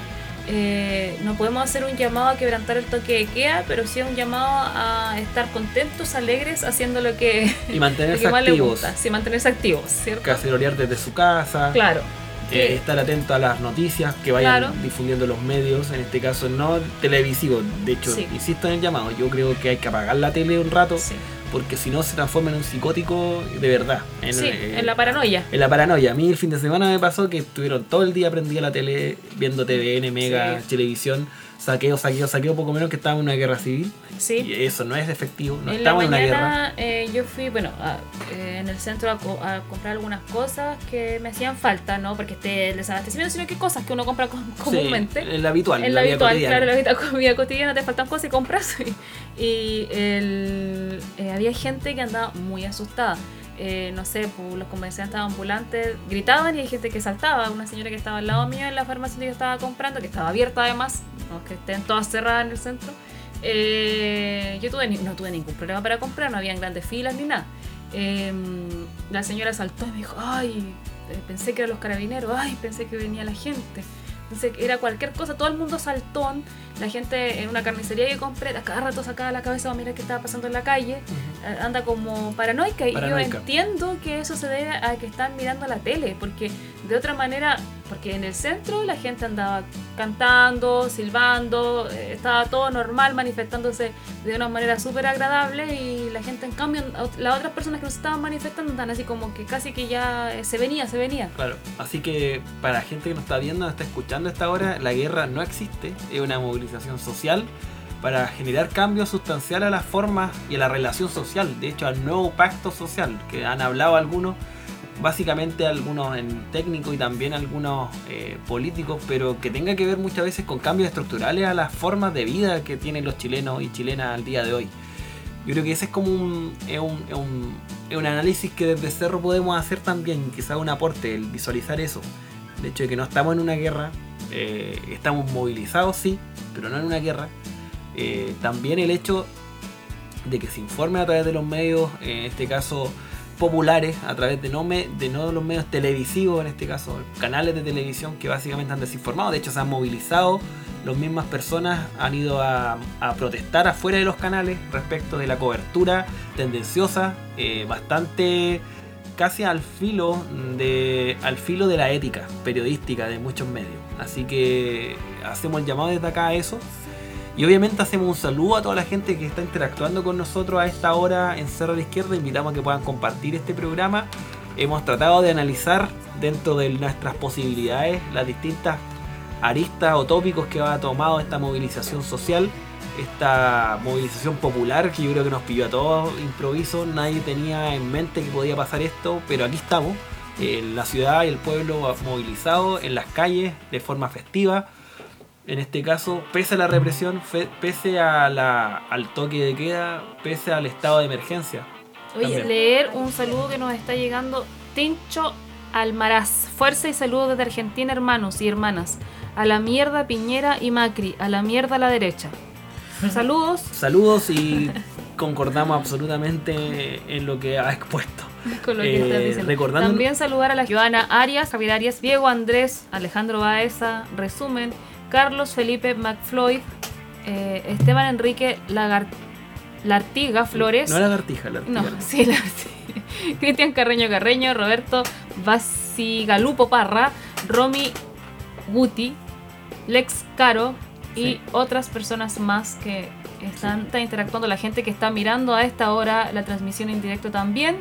Eh, no podemos hacer un llamado a quebrantar el toque de queda, pero sí un llamado a estar contentos, alegres, haciendo lo que, Y lo mantenerse que más activos, gusta. Sí, mantenerse activos, ¿cierto? cacerolear desde su casa, Claro. eh, que- estar atento a las noticias que vayan Claro. difundiendo los medios, en este caso no televisivos. De hecho, Sí. insisto en el llamado, yo creo que hay que apagar la tele un rato, sí. Porque si no se transforma en un psicótico de verdad. En, Sí, eh, en la paranoia. En la paranoia. A mí el fin de semana me pasó que estuvieron todo el día prendida la tele, viendo TVN, Mega, Sí. televisión, saqueo, saqueo, saqueo, poco menos que estábamos en una guerra civil. Sí. Y eso no es efectivo, no en la estamos en una guerra. mañana eh, yo fui, bueno, a- eh, en el centro a, co- a comprar algunas cosas que me hacían falta, ¿no? Porque esté el desabastecimiento, sino que cosas que uno compra com- comúnmente. Sí, en la habitual, en la vida habitual, cotidiana. claro, en la vida, vida cotidiana te faltan cosas y compras. Y, y el- eh, había gente que andaba muy asustada. Eh, no sé, pues, los comerciantes ambulantes gritaban y hay gente que saltaba. Una señora que estaba al lado mío en la farmacia que yo estaba comprando, que estaba abierta además, no que estén todas cerradas en el centro. Eh, yo tuve, no tuve ningún problema para comprar, no habían grandes filas ni nada. Eh, la señora saltó y me dijo, ay, eh, pensé que eran los carabineros, ay, pensé que venía la gente. Pensé que era cualquier cosa, todo el mundo saltón. La gente en una carnicería que compré, cada rato sacaba la cabeza a mirar qué estaba pasando en la calle. Eh, Anda como paranoica. Y yo Paranoica. entiendo que eso se debe a que están mirando la tele, porque de otra manera, porque en el centro la gente andaba cantando, silbando, eh, estaba todo normal, manifestándose de una manera súper agradable y la gente en cambio, las otras personas que nos estaban manifestando están así como que casi que ya eh, se venía, se venía. Claro, así que para la gente que nos está viendo, nos está escuchando a esta hora, la guerra no existe, es una social para generar cambios sustanciales a las formas y a la relación social, de hecho al nuevo pacto social, que han hablado algunos, básicamente algunos en técnico y también algunos eh, políticos, pero que tenga que ver muchas veces con cambios estructurales a las formas de vida que tienen los chilenos y chilenas al día de hoy. Yo creo que ese es como un, un, es un, es un análisis que desde Cerro podemos hacer también, quizá un aporte, el visualizar eso. El hecho de que no estamos en una guerra, eh, estamos movilizados, sí, pero no en una guerra. Eh, también el hecho de que se informe a través de los medios, en este caso populares, a través de no, de los medios televisivos, en este caso canales de televisión que básicamente han desinformado, de hecho se han movilizado, las mismas personas han ido a, a protestar afuera de los canales respecto de la cobertura tendenciosa, eh, bastante casi al filo de al filo de la ética periodística de muchos medios. Así que hacemos el llamado desde acá a eso. Y obviamente hacemos un saludo a toda la gente que está interactuando con nosotros a esta hora en Cerro de la Izquierda. Invitamos a que puedan compartir este programa. Hemos tratado de analizar dentro de nuestras posibilidades las distintas aristas o tópicos que ha tomado esta movilización social, esta movilización popular que yo creo que nos pidió a todos improviso. Nadie tenía en mente que podía pasar esto, pero aquí estamos. En la ciudad y el pueblo movilizado en las calles de forma festiva en este caso, pese a la represión, fe- pese a la, al toque de queda, pese al estado de emergencia. Oye, También. leer un saludo que nos está llegando. Tincho Almaraz. Fuerza y saludos desde Argentina, hermanos y hermanas. A la mierda Piñera y Macri. A la mierda a la derecha. Saludos. Saludos y concordamos absolutamente en lo que ha expuesto. con lo que Eh, recordando- También saludar a la Joana Arias, Javier Arias, Diego Andrés, Alejandro Baeza, resumen, Carlos Felipe McFloyd, eh, Esteban Enrique Lagar Lartiga Flores. No lagartija, la No, sí, la-. Cristian Carreño Carreño, Roberto Basigalupo Parra, Romy Guti, Lex Caro y Sí. otras personas más que están, están interactuando, la gente que está mirando a esta hora la transmisión en directo también.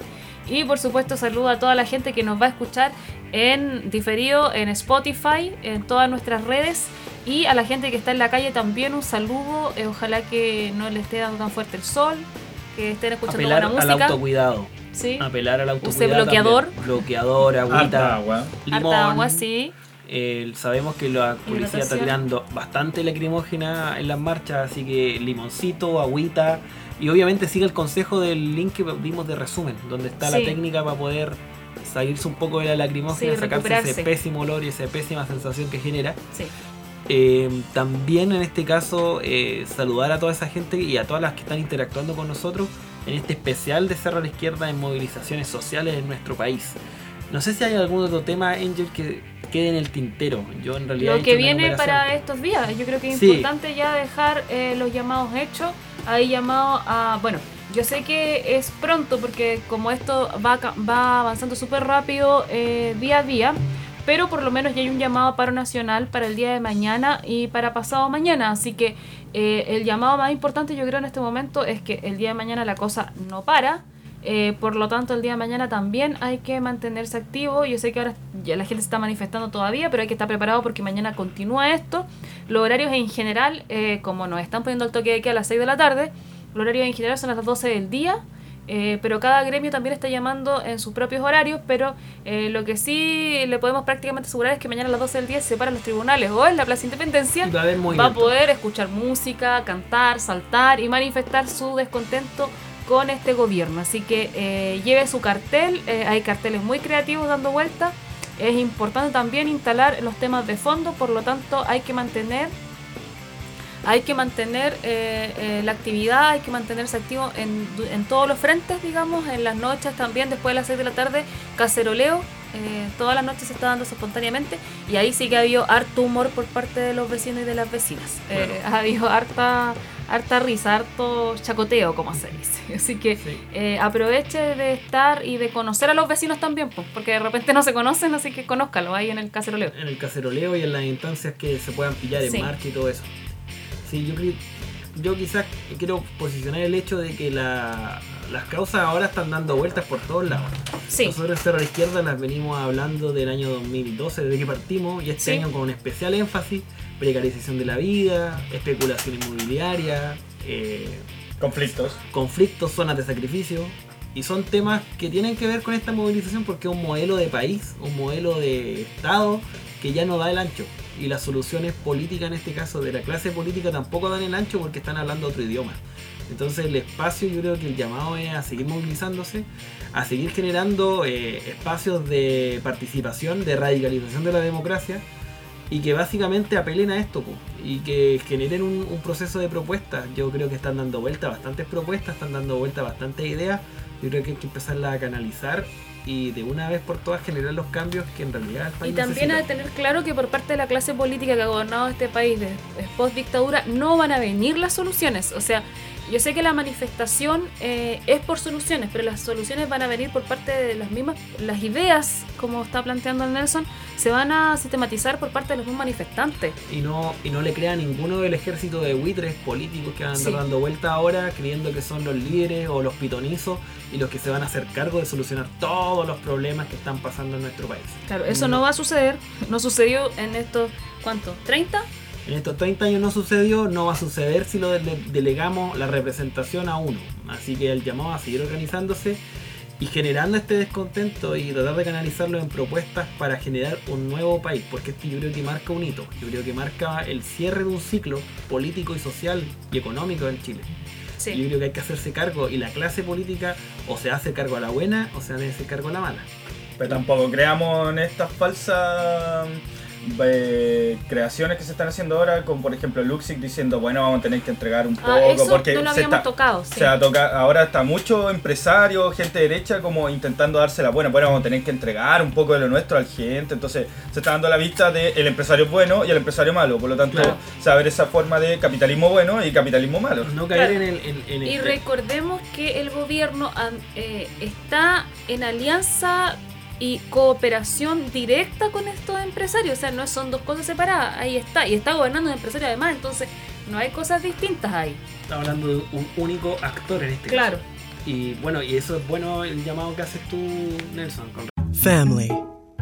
Y por supuesto saludo a toda la gente que nos va a escuchar en diferido, en Spotify, en todas nuestras redes. Y a la gente que está en la calle también un saludo. Eh, ojalá que no le esté dando tan fuerte el sol, que estén escuchando Apelar buena al música. autocuidado. Sí. Apelar al autocuidado. bloqueador. también. Bloqueador, Harta agüita, agua. limón. Harta agua, sí. Eh, sabemos que la policía está tirando bastante lacrimógena en las marchas, así que limoncito, agüita. Y obviamente sigue el consejo del link que dimos de resumen, donde está la técnica para poder salirse un poco de la lacrimógena, Sí, sacarse ese pésimo olor y esa pésima sensación que genera. Sí. Eh, también en este caso eh, saludar a toda esa gente y a todas las que están interactuando con nosotros en este especial de Cerro a la Izquierda en movilizaciones sociales en nuestro país. No sé si hay algún otro tema, Angel, que quede en el tintero. Yo en realidad... Lo que viene para estos días, yo creo que es Sí. importante ya dejar eh, los llamados hechos. Hay llamado a. Bueno, yo sé que es pronto porque como esto va, va avanzando súper rápido eh, día a día, pero por lo menos ya hay un llamado a paro nacional para el día de mañana y para pasado mañana. Así que eh, el llamado más importante yo creo en este momento es que el día de mañana la cosa no para. Eh, por lo tanto, el día de mañana también hay que mantenerse activo. Yo sé que ahora ya la gente se está manifestando todavía, pero hay que estar preparado porque mañana continúa esto. Los horarios en general, eh, como nos están poniendo el toque de queda a las 6 de la tarde, los horarios en general son a las 12 del día. eh, pero cada gremio también está llamando en sus propios horarios, pero eh, lo que sí le podemos prácticamente asegurar es que mañana a las 12 del día se separan los tribunales o en la Plaza Independencia Y va va a poder escuchar música, cantar, saltar y manifestar su descontento con este gobierno. Así que eh, lleve su cartel, eh, hay carteles muy creativos dando vuelta. Es importante también instalar los temas de fondo, por lo tanto hay que mantener hay que mantener eh, la actividad, hay que mantenerse activo en, en todos los frentes, digamos, en las noches también, después de las 6 de la tarde, caceroleo, todas las noches se está dando espontáneamente y ahí sí que ha habido harto humor por parte de los vecinos y de las vecinas. Ha habido harta, harta risa, harto chacoteo, como se dice. Así que Sí. eh, aproveche de estar y de conocer a los vecinos también, pues, porque de repente no se conocen, así que conózcalo ahí en el caceroleo. En el caceroleo y en las instancias que se puedan pillar en Sí. marcha y todo eso. Sí, yo, yo quizás quiero posicionar el hecho de que la- las causas ahora están dando vueltas por todos lados. Sí, Nosotros en Cerro la Izquierda las venimos hablando del año 2012, desde que partimos, y este año con un especial énfasis, precarización de la vida, especulación inmobiliaria, eh, Conflictos. conflictos, zonas de sacrificio, y son temas que tienen que ver con esta movilización porque es un modelo de país, un modelo de Estado que ya no da el ancho. Y las soluciones políticas en este caso de la clase política tampoco dan el ancho porque están hablando otro idioma. Entonces el espacio yo creo que el llamado es a seguir movilizándose, a seguir generando eh, espacios de participación, de radicalización de la democracia y que básicamente apelen a esto y que generen un, un proceso de propuestas. Yo creo que están dando vuelta bastantes propuestas, están dando vuelta bastantes ideas. Yo creo que hay que empezarlas a canalizar y de una vez por todas generar los cambios que en realidad el Y también a necesita. tener claro que por parte de la clase política que ha gobernado este país de, post dictadura no van a venir las soluciones. O sea, yo sé que la manifestación eh, es por soluciones, pero las soluciones van a venir por parte de las mismas, las ideas, como está planteando el Nelson, se van a sistematizar por parte de los mismos manifestantes. y no, y no le crea ninguno del ejército de buitres políticos que van a andar Sí. dando vuelta ahora creyendo que son los líderes o los pitonizos y los que se van a hacer cargo de solucionar todos los problemas que están pasando en nuestro país. Claro, eso no va a suceder, no sucedió en estos, ¿cuánto? ¿30? En estos 30 años no sucedió, no va a suceder si lo dele- delegamos la representación a uno. Así que el llamado a seguir organizándose y generando este descontento y tratar de canalizarlo en propuestas para generar un nuevo país, porque esto yo creo que marca un hito, yo creo que marca el cierre de un ciclo político y social y económico en Chile. Yo Sí. creo que hay que hacerse cargo y la clase política o se hace cargo a la buena o se hace cargo a la mala. Pero tampoco creamos en estas falsas eh, creaciones que se están haciendo ahora, como por ejemplo Luxic diciendo, bueno, vamos a tener que entregar un poco, Ah, eso porque no lo se habíamos está- tocado. sí. Toca, ahora está mucho empresario, gente derecha, como intentando darse la buena. Bueno, vamos a tener que entregar un poco de lo nuestro al gente. Entonces, se está dando la vista del empresario bueno y el empresario malo. Por lo tanto, Claro. saber esa forma de capitalismo bueno y capitalismo malo. No caer Claro. en el... en- en Y recordemos que el gobierno eh, está en alianza y cooperación directa con estos empresarios. O sea, no son dos cosas separadas. Ahí está. Y está gobernando un empresario además. Entonces, no hay cosas distintas ahí. Estamos hablando de un único actor en este Claro. caso. Y bueno, y eso es bueno el llamado que haces tú, Nelson. con- Family.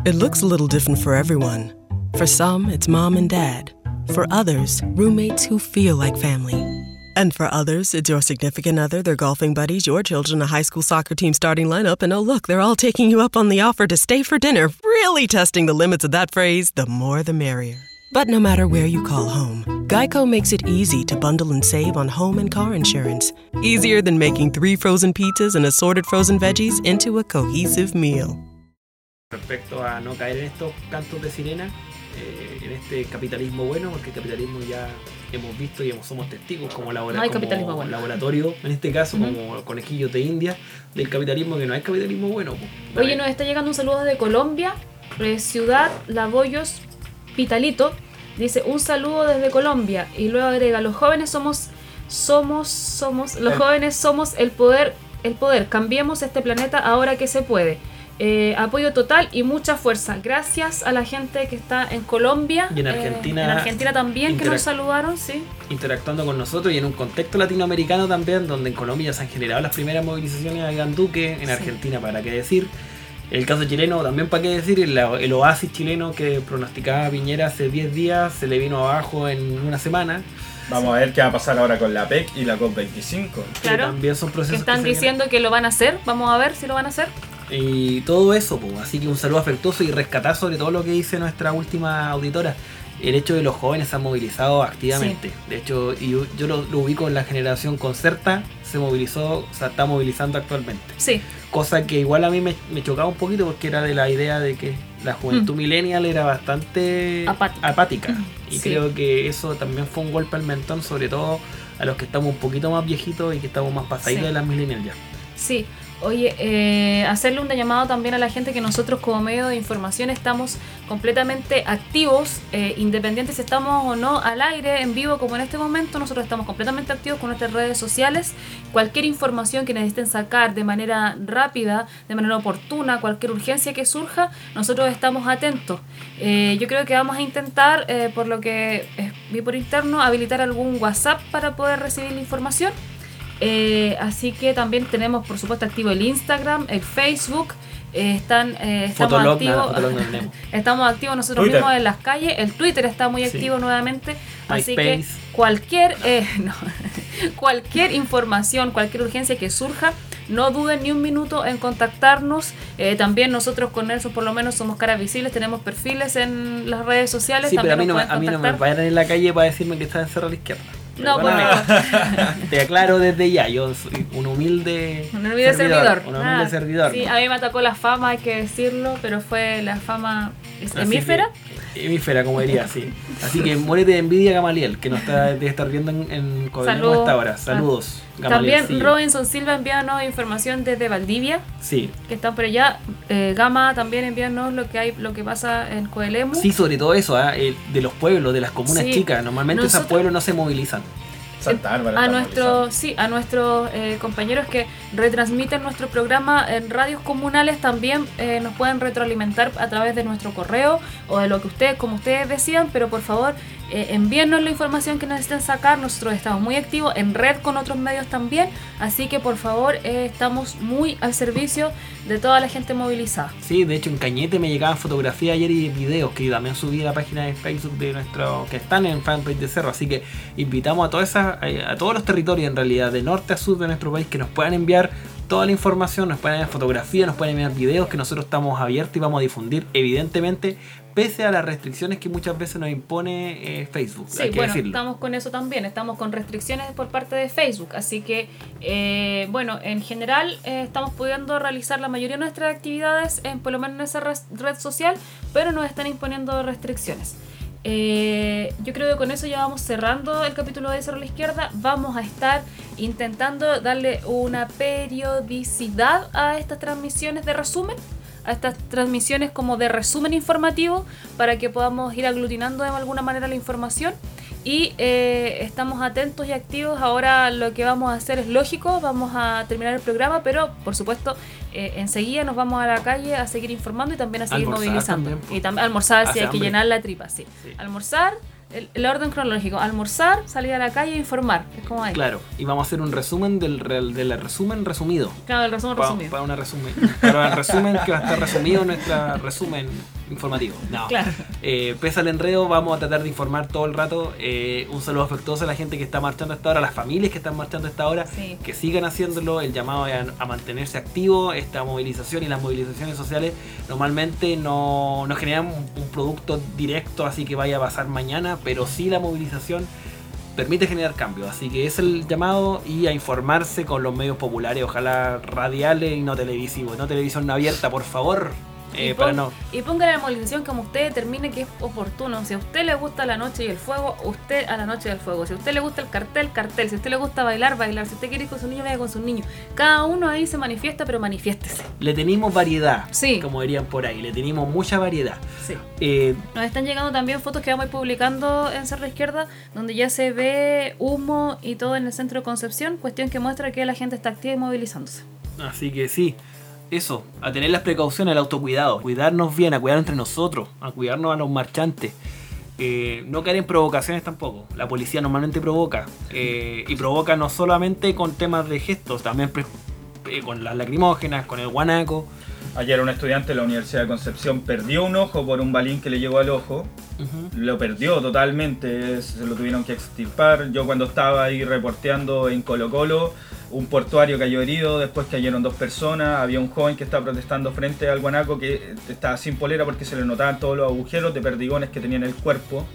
It looks a little different for everyone. For some, it's mom and dad. For others, roommates who feel like family. And for others, it's your significant other, their golfing buddies, your children, a high school soccer team starting lineup, and oh, look, they're all taking you up on the offer to stay for dinner, really testing the limits of that phrase the more the merrier. But no matter where you call home, Geico makes it easy to bundle and save on home and car insurance. Easier than making three frozen pizzas and assorted frozen veggies into a cohesive meal. respecto a no caer en estos cantos de sirena, eh, en este capitalismo bueno, porque el capitalismo ya hemos visto y hemos- somos testigos como, labora- No hay como capitalismo bueno. laboratorio, en este caso como conejillos de India, del capitalismo que no hay capitalismo bueno. Oye, nos está llegando un saludo de Colombia, eh, Ciudad Laboyos Pitalito. Dice un saludo desde Colombia y luego agrega los jóvenes somos somos somos los jóvenes somos el poder el poder cambiemos este planeta ahora que se puede Eh, apoyo total y mucha fuerza gracias a la gente que está en Colombia Y en eh, Argentina, en Argentina también que nos saludaron sí interactuando con nosotros y en un contexto latinoamericano también, donde en Colombia se han generado las primeras movilizaciones a Ganduque, en Sí. Argentina, para qué decir. El caso chileno, también para qué decir, el, el oasis chileno que pronosticaba Piñera hace 10 días se le vino abajo en una semana. Vamos a ver qué va a pasar ahora con la PEC y la COP25. que Claro. también son que procesos están se vienen. diciendo que lo van a hacer vamos a ver si lo van a hacer Y todo eso, pues, así que un saludo afectuoso y rescatar sobre todo lo que dice nuestra última auditora. El hecho de los jóvenes se han movilizado activamente. De hecho, y yo, yo lo, lo ubico en la generación Concerta, se movilizó, o sea, está movilizando actualmente. sí Cosa que igual a mí me, me chocaba un poquito porque era de la idea de que la juventud millennial era bastante Apática. apática. Y Sí. creo que eso también fue un golpe al mentón, sobre todo a los que estamos un poquito más viejitos y que estamos más pasaditos Sí. de las millennials ya. Sí, oye, eh, hacerle un llamado también a la gente que nosotros como medio de información estamos completamente activos, eh, independientes si estamos o no al aire, en vivo como en este momento, nosotros estamos completamente activos con nuestras redes sociales. Cualquier información que necesiten sacar de manera rápida, de manera oportuna, cualquier urgencia que surja, nosotros estamos atentos. Eh, yo creo que vamos a intentar, eh, por lo que eh, vi por interno, habilitar algún WhatsApp para poder recibir la información. Eh, así que también tenemos, por supuesto, activo el Instagram, el Facebook. eh, están, eh, estamos Fotolog, activos. nada, estamos activos nosotros Twitter. mismos en las calles. El Twitter está muy Sí. activo nuevamente. Así que cualquier, eh, no, cualquier información, cualquier urgencia que surja, no duden ni un minuto en contactarnos. Eh, también nosotros con Nelson por lo menos somos caras visibles, tenemos perfiles en las redes sociales. Sí, pero a también mí, no, a mí no me vayan en la calle para decirme que está en Cerro a la Izquierda. No, Perdona, Te aclaro desde ya, yo soy un humilde, Un humilde servidor. Un humilde Ah, servidor. Sí, ¿no? a mí me atacó la fama, hay que decirlo, pero fue la fama ¿es Así hemífera. hemífera, como diría, sí. Así que muérete de envidia, Gamaliel, que nos está, debe estar viendo en, en Saludos. hasta ahora. Saludos, Gamaliel. También sí. Robinson Silva envíanos información desde Valdivia, Sí. que está por allá. Eh, Gama también envíanos lo que hay, lo que pasa en Coelemu. Sí, sobre todo eso, ¿ah? El- de los pueblos, de las comunas Sí. chicas. Normalmente esos pueblos no se movilizan. Santa Bárbara. a nuestros sí a nuestros eh, compañeros que retransmiten nuestro programa en radios comunales también eh, nos pueden retroalimentar a través de nuestro correo o de lo que ustedes como ustedes decían pero por favor eh, envíennos la información que necesiten sacar. Nosotros estamos muy activos en red con otros medios también así que por favor eh, estamos muy al servicio de toda la gente movilizada. Sí, de hecho en Cañete me llegaban fotografías ayer y videos que también subí a la página de Facebook de nuestro que están en fanpage de Cerro, así que invitamos a todas esas, a todos los territorios en realidad, de norte a sur de nuestro país, que nos puedan enviar toda la información, nos pueden enviar fotografías, nos pueden enviar videos que nosotros estamos abiertos y vamos a difundir, evidentemente, pese a las restricciones que muchas veces nos impone eh, Facebook, Sí, hay que bueno, decirlo. estamos con eso también, estamos con restricciones por parte de Facebook, así que, eh, bueno, en general eh, estamos pudiendo realizar la mayoría de nuestras actividades en por lo menos en esa red social, pero nos están imponiendo restricciones. Eh, yo creo que con eso ya vamos cerrando el capítulo de Cerro a la Izquierda. Vamos a estar intentando darle una periodicidad a estas transmisiones de resumen, a estas transmisiones como de resumen informativo, para que podamos ir aglutinando de alguna manera la información. Y eh, estamos atentos y activos. Ahora lo que vamos a hacer es lógico, vamos a terminar el programa, pero por supuesto eh, enseguida nos vamos a la calle a seguir informando y también a seguir Almorzar movilizando. también, po. y también almorzar, si hay que llenar la tripa, sí. Sí. Almorzar, el, el orden cronológico, almorzar, salir a la calle e informar. Es como ahí. Claro, y vamos a hacer un resumen del, del resumen resumido. Claro, el resumen Pa- resumido. Para, una resumen. Para el resumen que va a estar resumido en nuestro resumen informativo. No. Claro. Eh, pese al enredo, vamos a tratar de informar todo el rato. Eh, un saludo afectuoso a la gente que está marchando a esta hora, a las familias que están marchando a esta hora, Sí. que sigan haciéndolo. El llamado a, a mantenerse activo. Esta movilización y las movilizaciones sociales normalmente no, no generan un, un producto directo, así que vaya a pasar mañana, pero sí la movilización permite generar cambios. Así que es el llamado y a informarse con los medios populares, ojalá radiales y no televisivos. No televisión abierta, por favor. Eh, y, para pon- no. y ponga la movilización como usted determine que es oportuno. Si a usted le gusta la noche y el fuego, usted a la noche y el fuego. Si a usted le gusta el cartel, cartel. Si a usted le gusta bailar, bailar. Si usted quiere ir con su niño, vaya con su niño. Cada uno ahí se manifiesta, pero manifiéstese. Le tenemos variedad, Sí. como dirían por ahí, le tenemos mucha variedad. Sí. Eh, Nos están llegando también fotos que vamos a ir publicando en Cerro Izquierda, donde ya se ve humo y todo en el centro de Concepción, cuestión que muestra que la gente está activa y movilizándose. así que sí, eso, a tener las precauciones, el autocuidado, cuidarnos bien, a cuidar entre nosotros, a cuidarnos a los marchantes. Eh, no caer en provocaciones tampoco. La policía normalmente provoca. eh, y provoca no solamente con temas de gestos, también eh, con las lacrimógenas, con el guanaco. Ayer un estudiante de la Universidad de Concepción perdió un ojo por un balín que le llegó al ojo. Lo perdió totalmente, se lo tuvieron que extirpar. Yo cuando estaba ahí reporteando en Colo Colo, un portuario cayó herido, después cayeron dos personas, había un joven que estaba protestando frente al guanaco que estaba sin polera porque se le notaban todos los agujeros de perdigones que tenía en el cuerpo.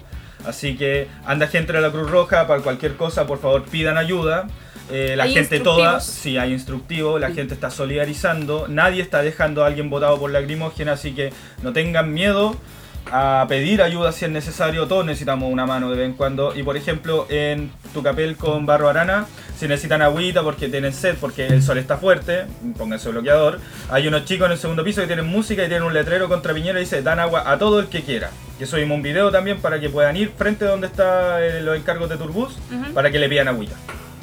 Así que anda gente de la Cruz Roja, para cualquier cosa por favor pidan ayuda. Eh, la gente toda, sí hay instructivo, la gente está solidarizando, nadie está dejando a alguien votado por lacrimógena, así que no tengan miedo a pedir ayuda si es necesario, todos necesitamos una mano de vez en cuando. Y por ejemplo, en Tucapel con Barro Arana, si necesitan agüita porque tienen sed, porque el sol está fuerte, pónganse bloqueador. Hay unos chicos en el segundo piso que tienen música y tienen un letrero contra Piñera y dice dan agua a todo el que quiera. Que subimos un video también para que puedan ir frente a donde están los encargos de Turbus, para que le pidan agüita.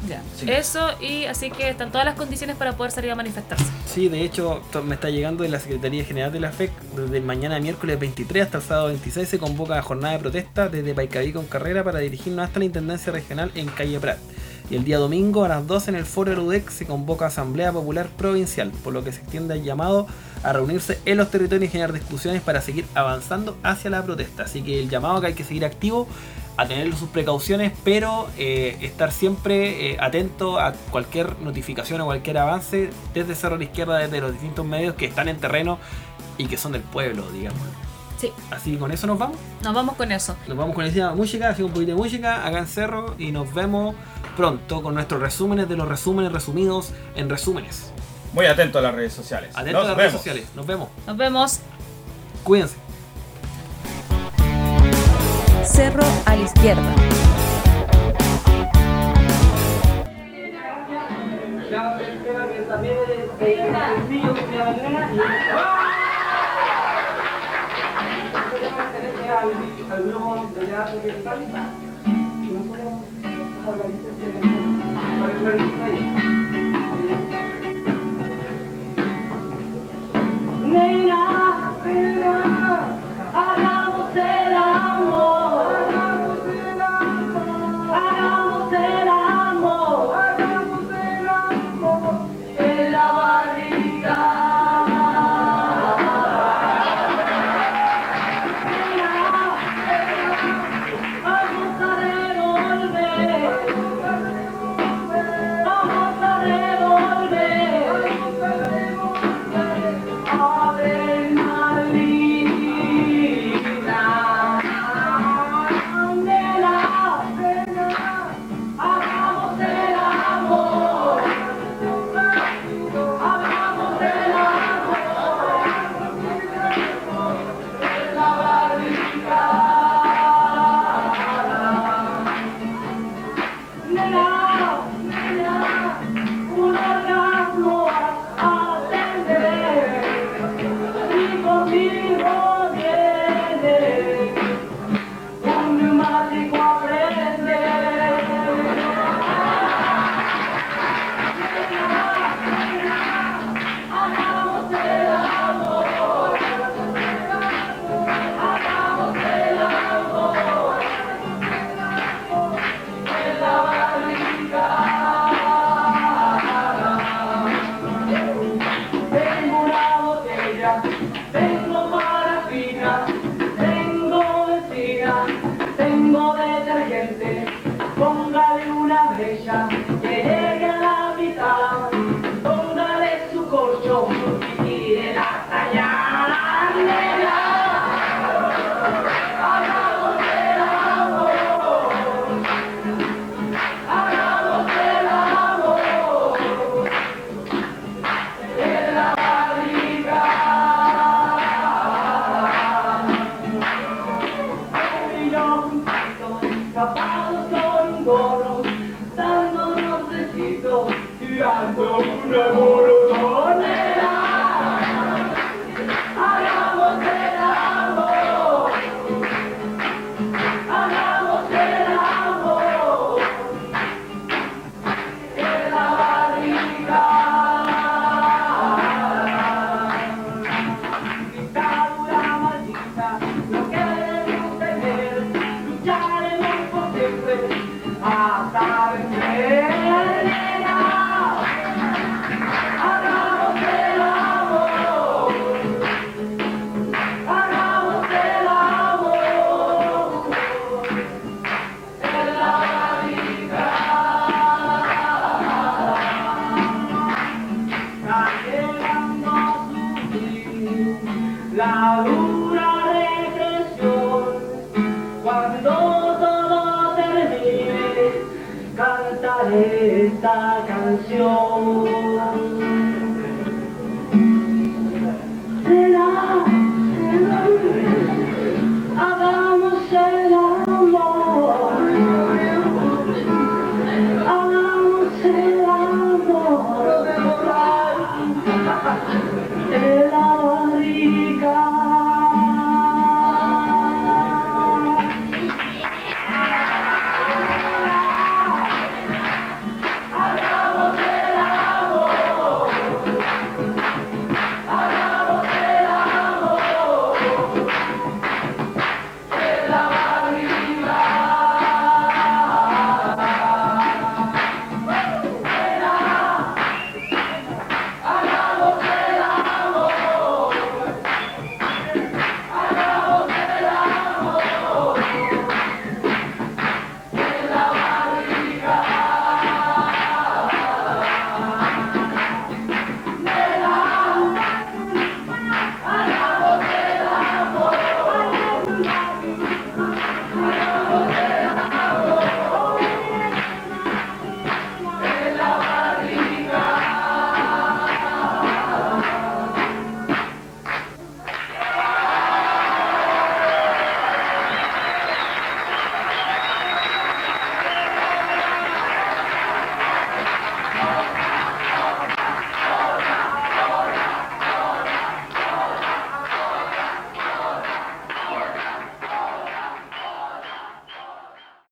Ya. Sí. Eso, y así que están todas las condiciones para poder salir a manifestarse. Sí, de hecho, me está llegando de la Secretaría General de la FEC. Desde mañana miércoles 23 hasta el sábado 26 se convoca a jornada de protesta desde Paicaví con carrera para dirigirnos hasta la Intendencia Regional en Calle Prat. Y el día domingo a las 12 en el foro Erudec se convoca Asamblea Popular Provincial, por lo que se extiende el llamado a reunirse en los territorios y generar discusiones para seguir avanzando hacia la protesta. Así que el llamado que hay que seguir activo a tener sus precauciones, pero eh, estar siempre eh, atento a cualquier notificación o cualquier avance desde Cerro a la Izquierda, desde los distintos medios que están en terreno y que son del pueblo, digamos. Sí, Así que con eso nos vamos. nos vamos con eso. Nos vamos con esa música, así un poquito de música acá en Cerro y nos vemos pronto con nuestros resúmenes de los resúmenes resumidos en resúmenes. Muy atento a las redes sociales. Atentos Nos a las redes sociales. Nos vemos. Nos vemos. Cuídense. Cerro a la izquierda. Nena, nena, hagamos el.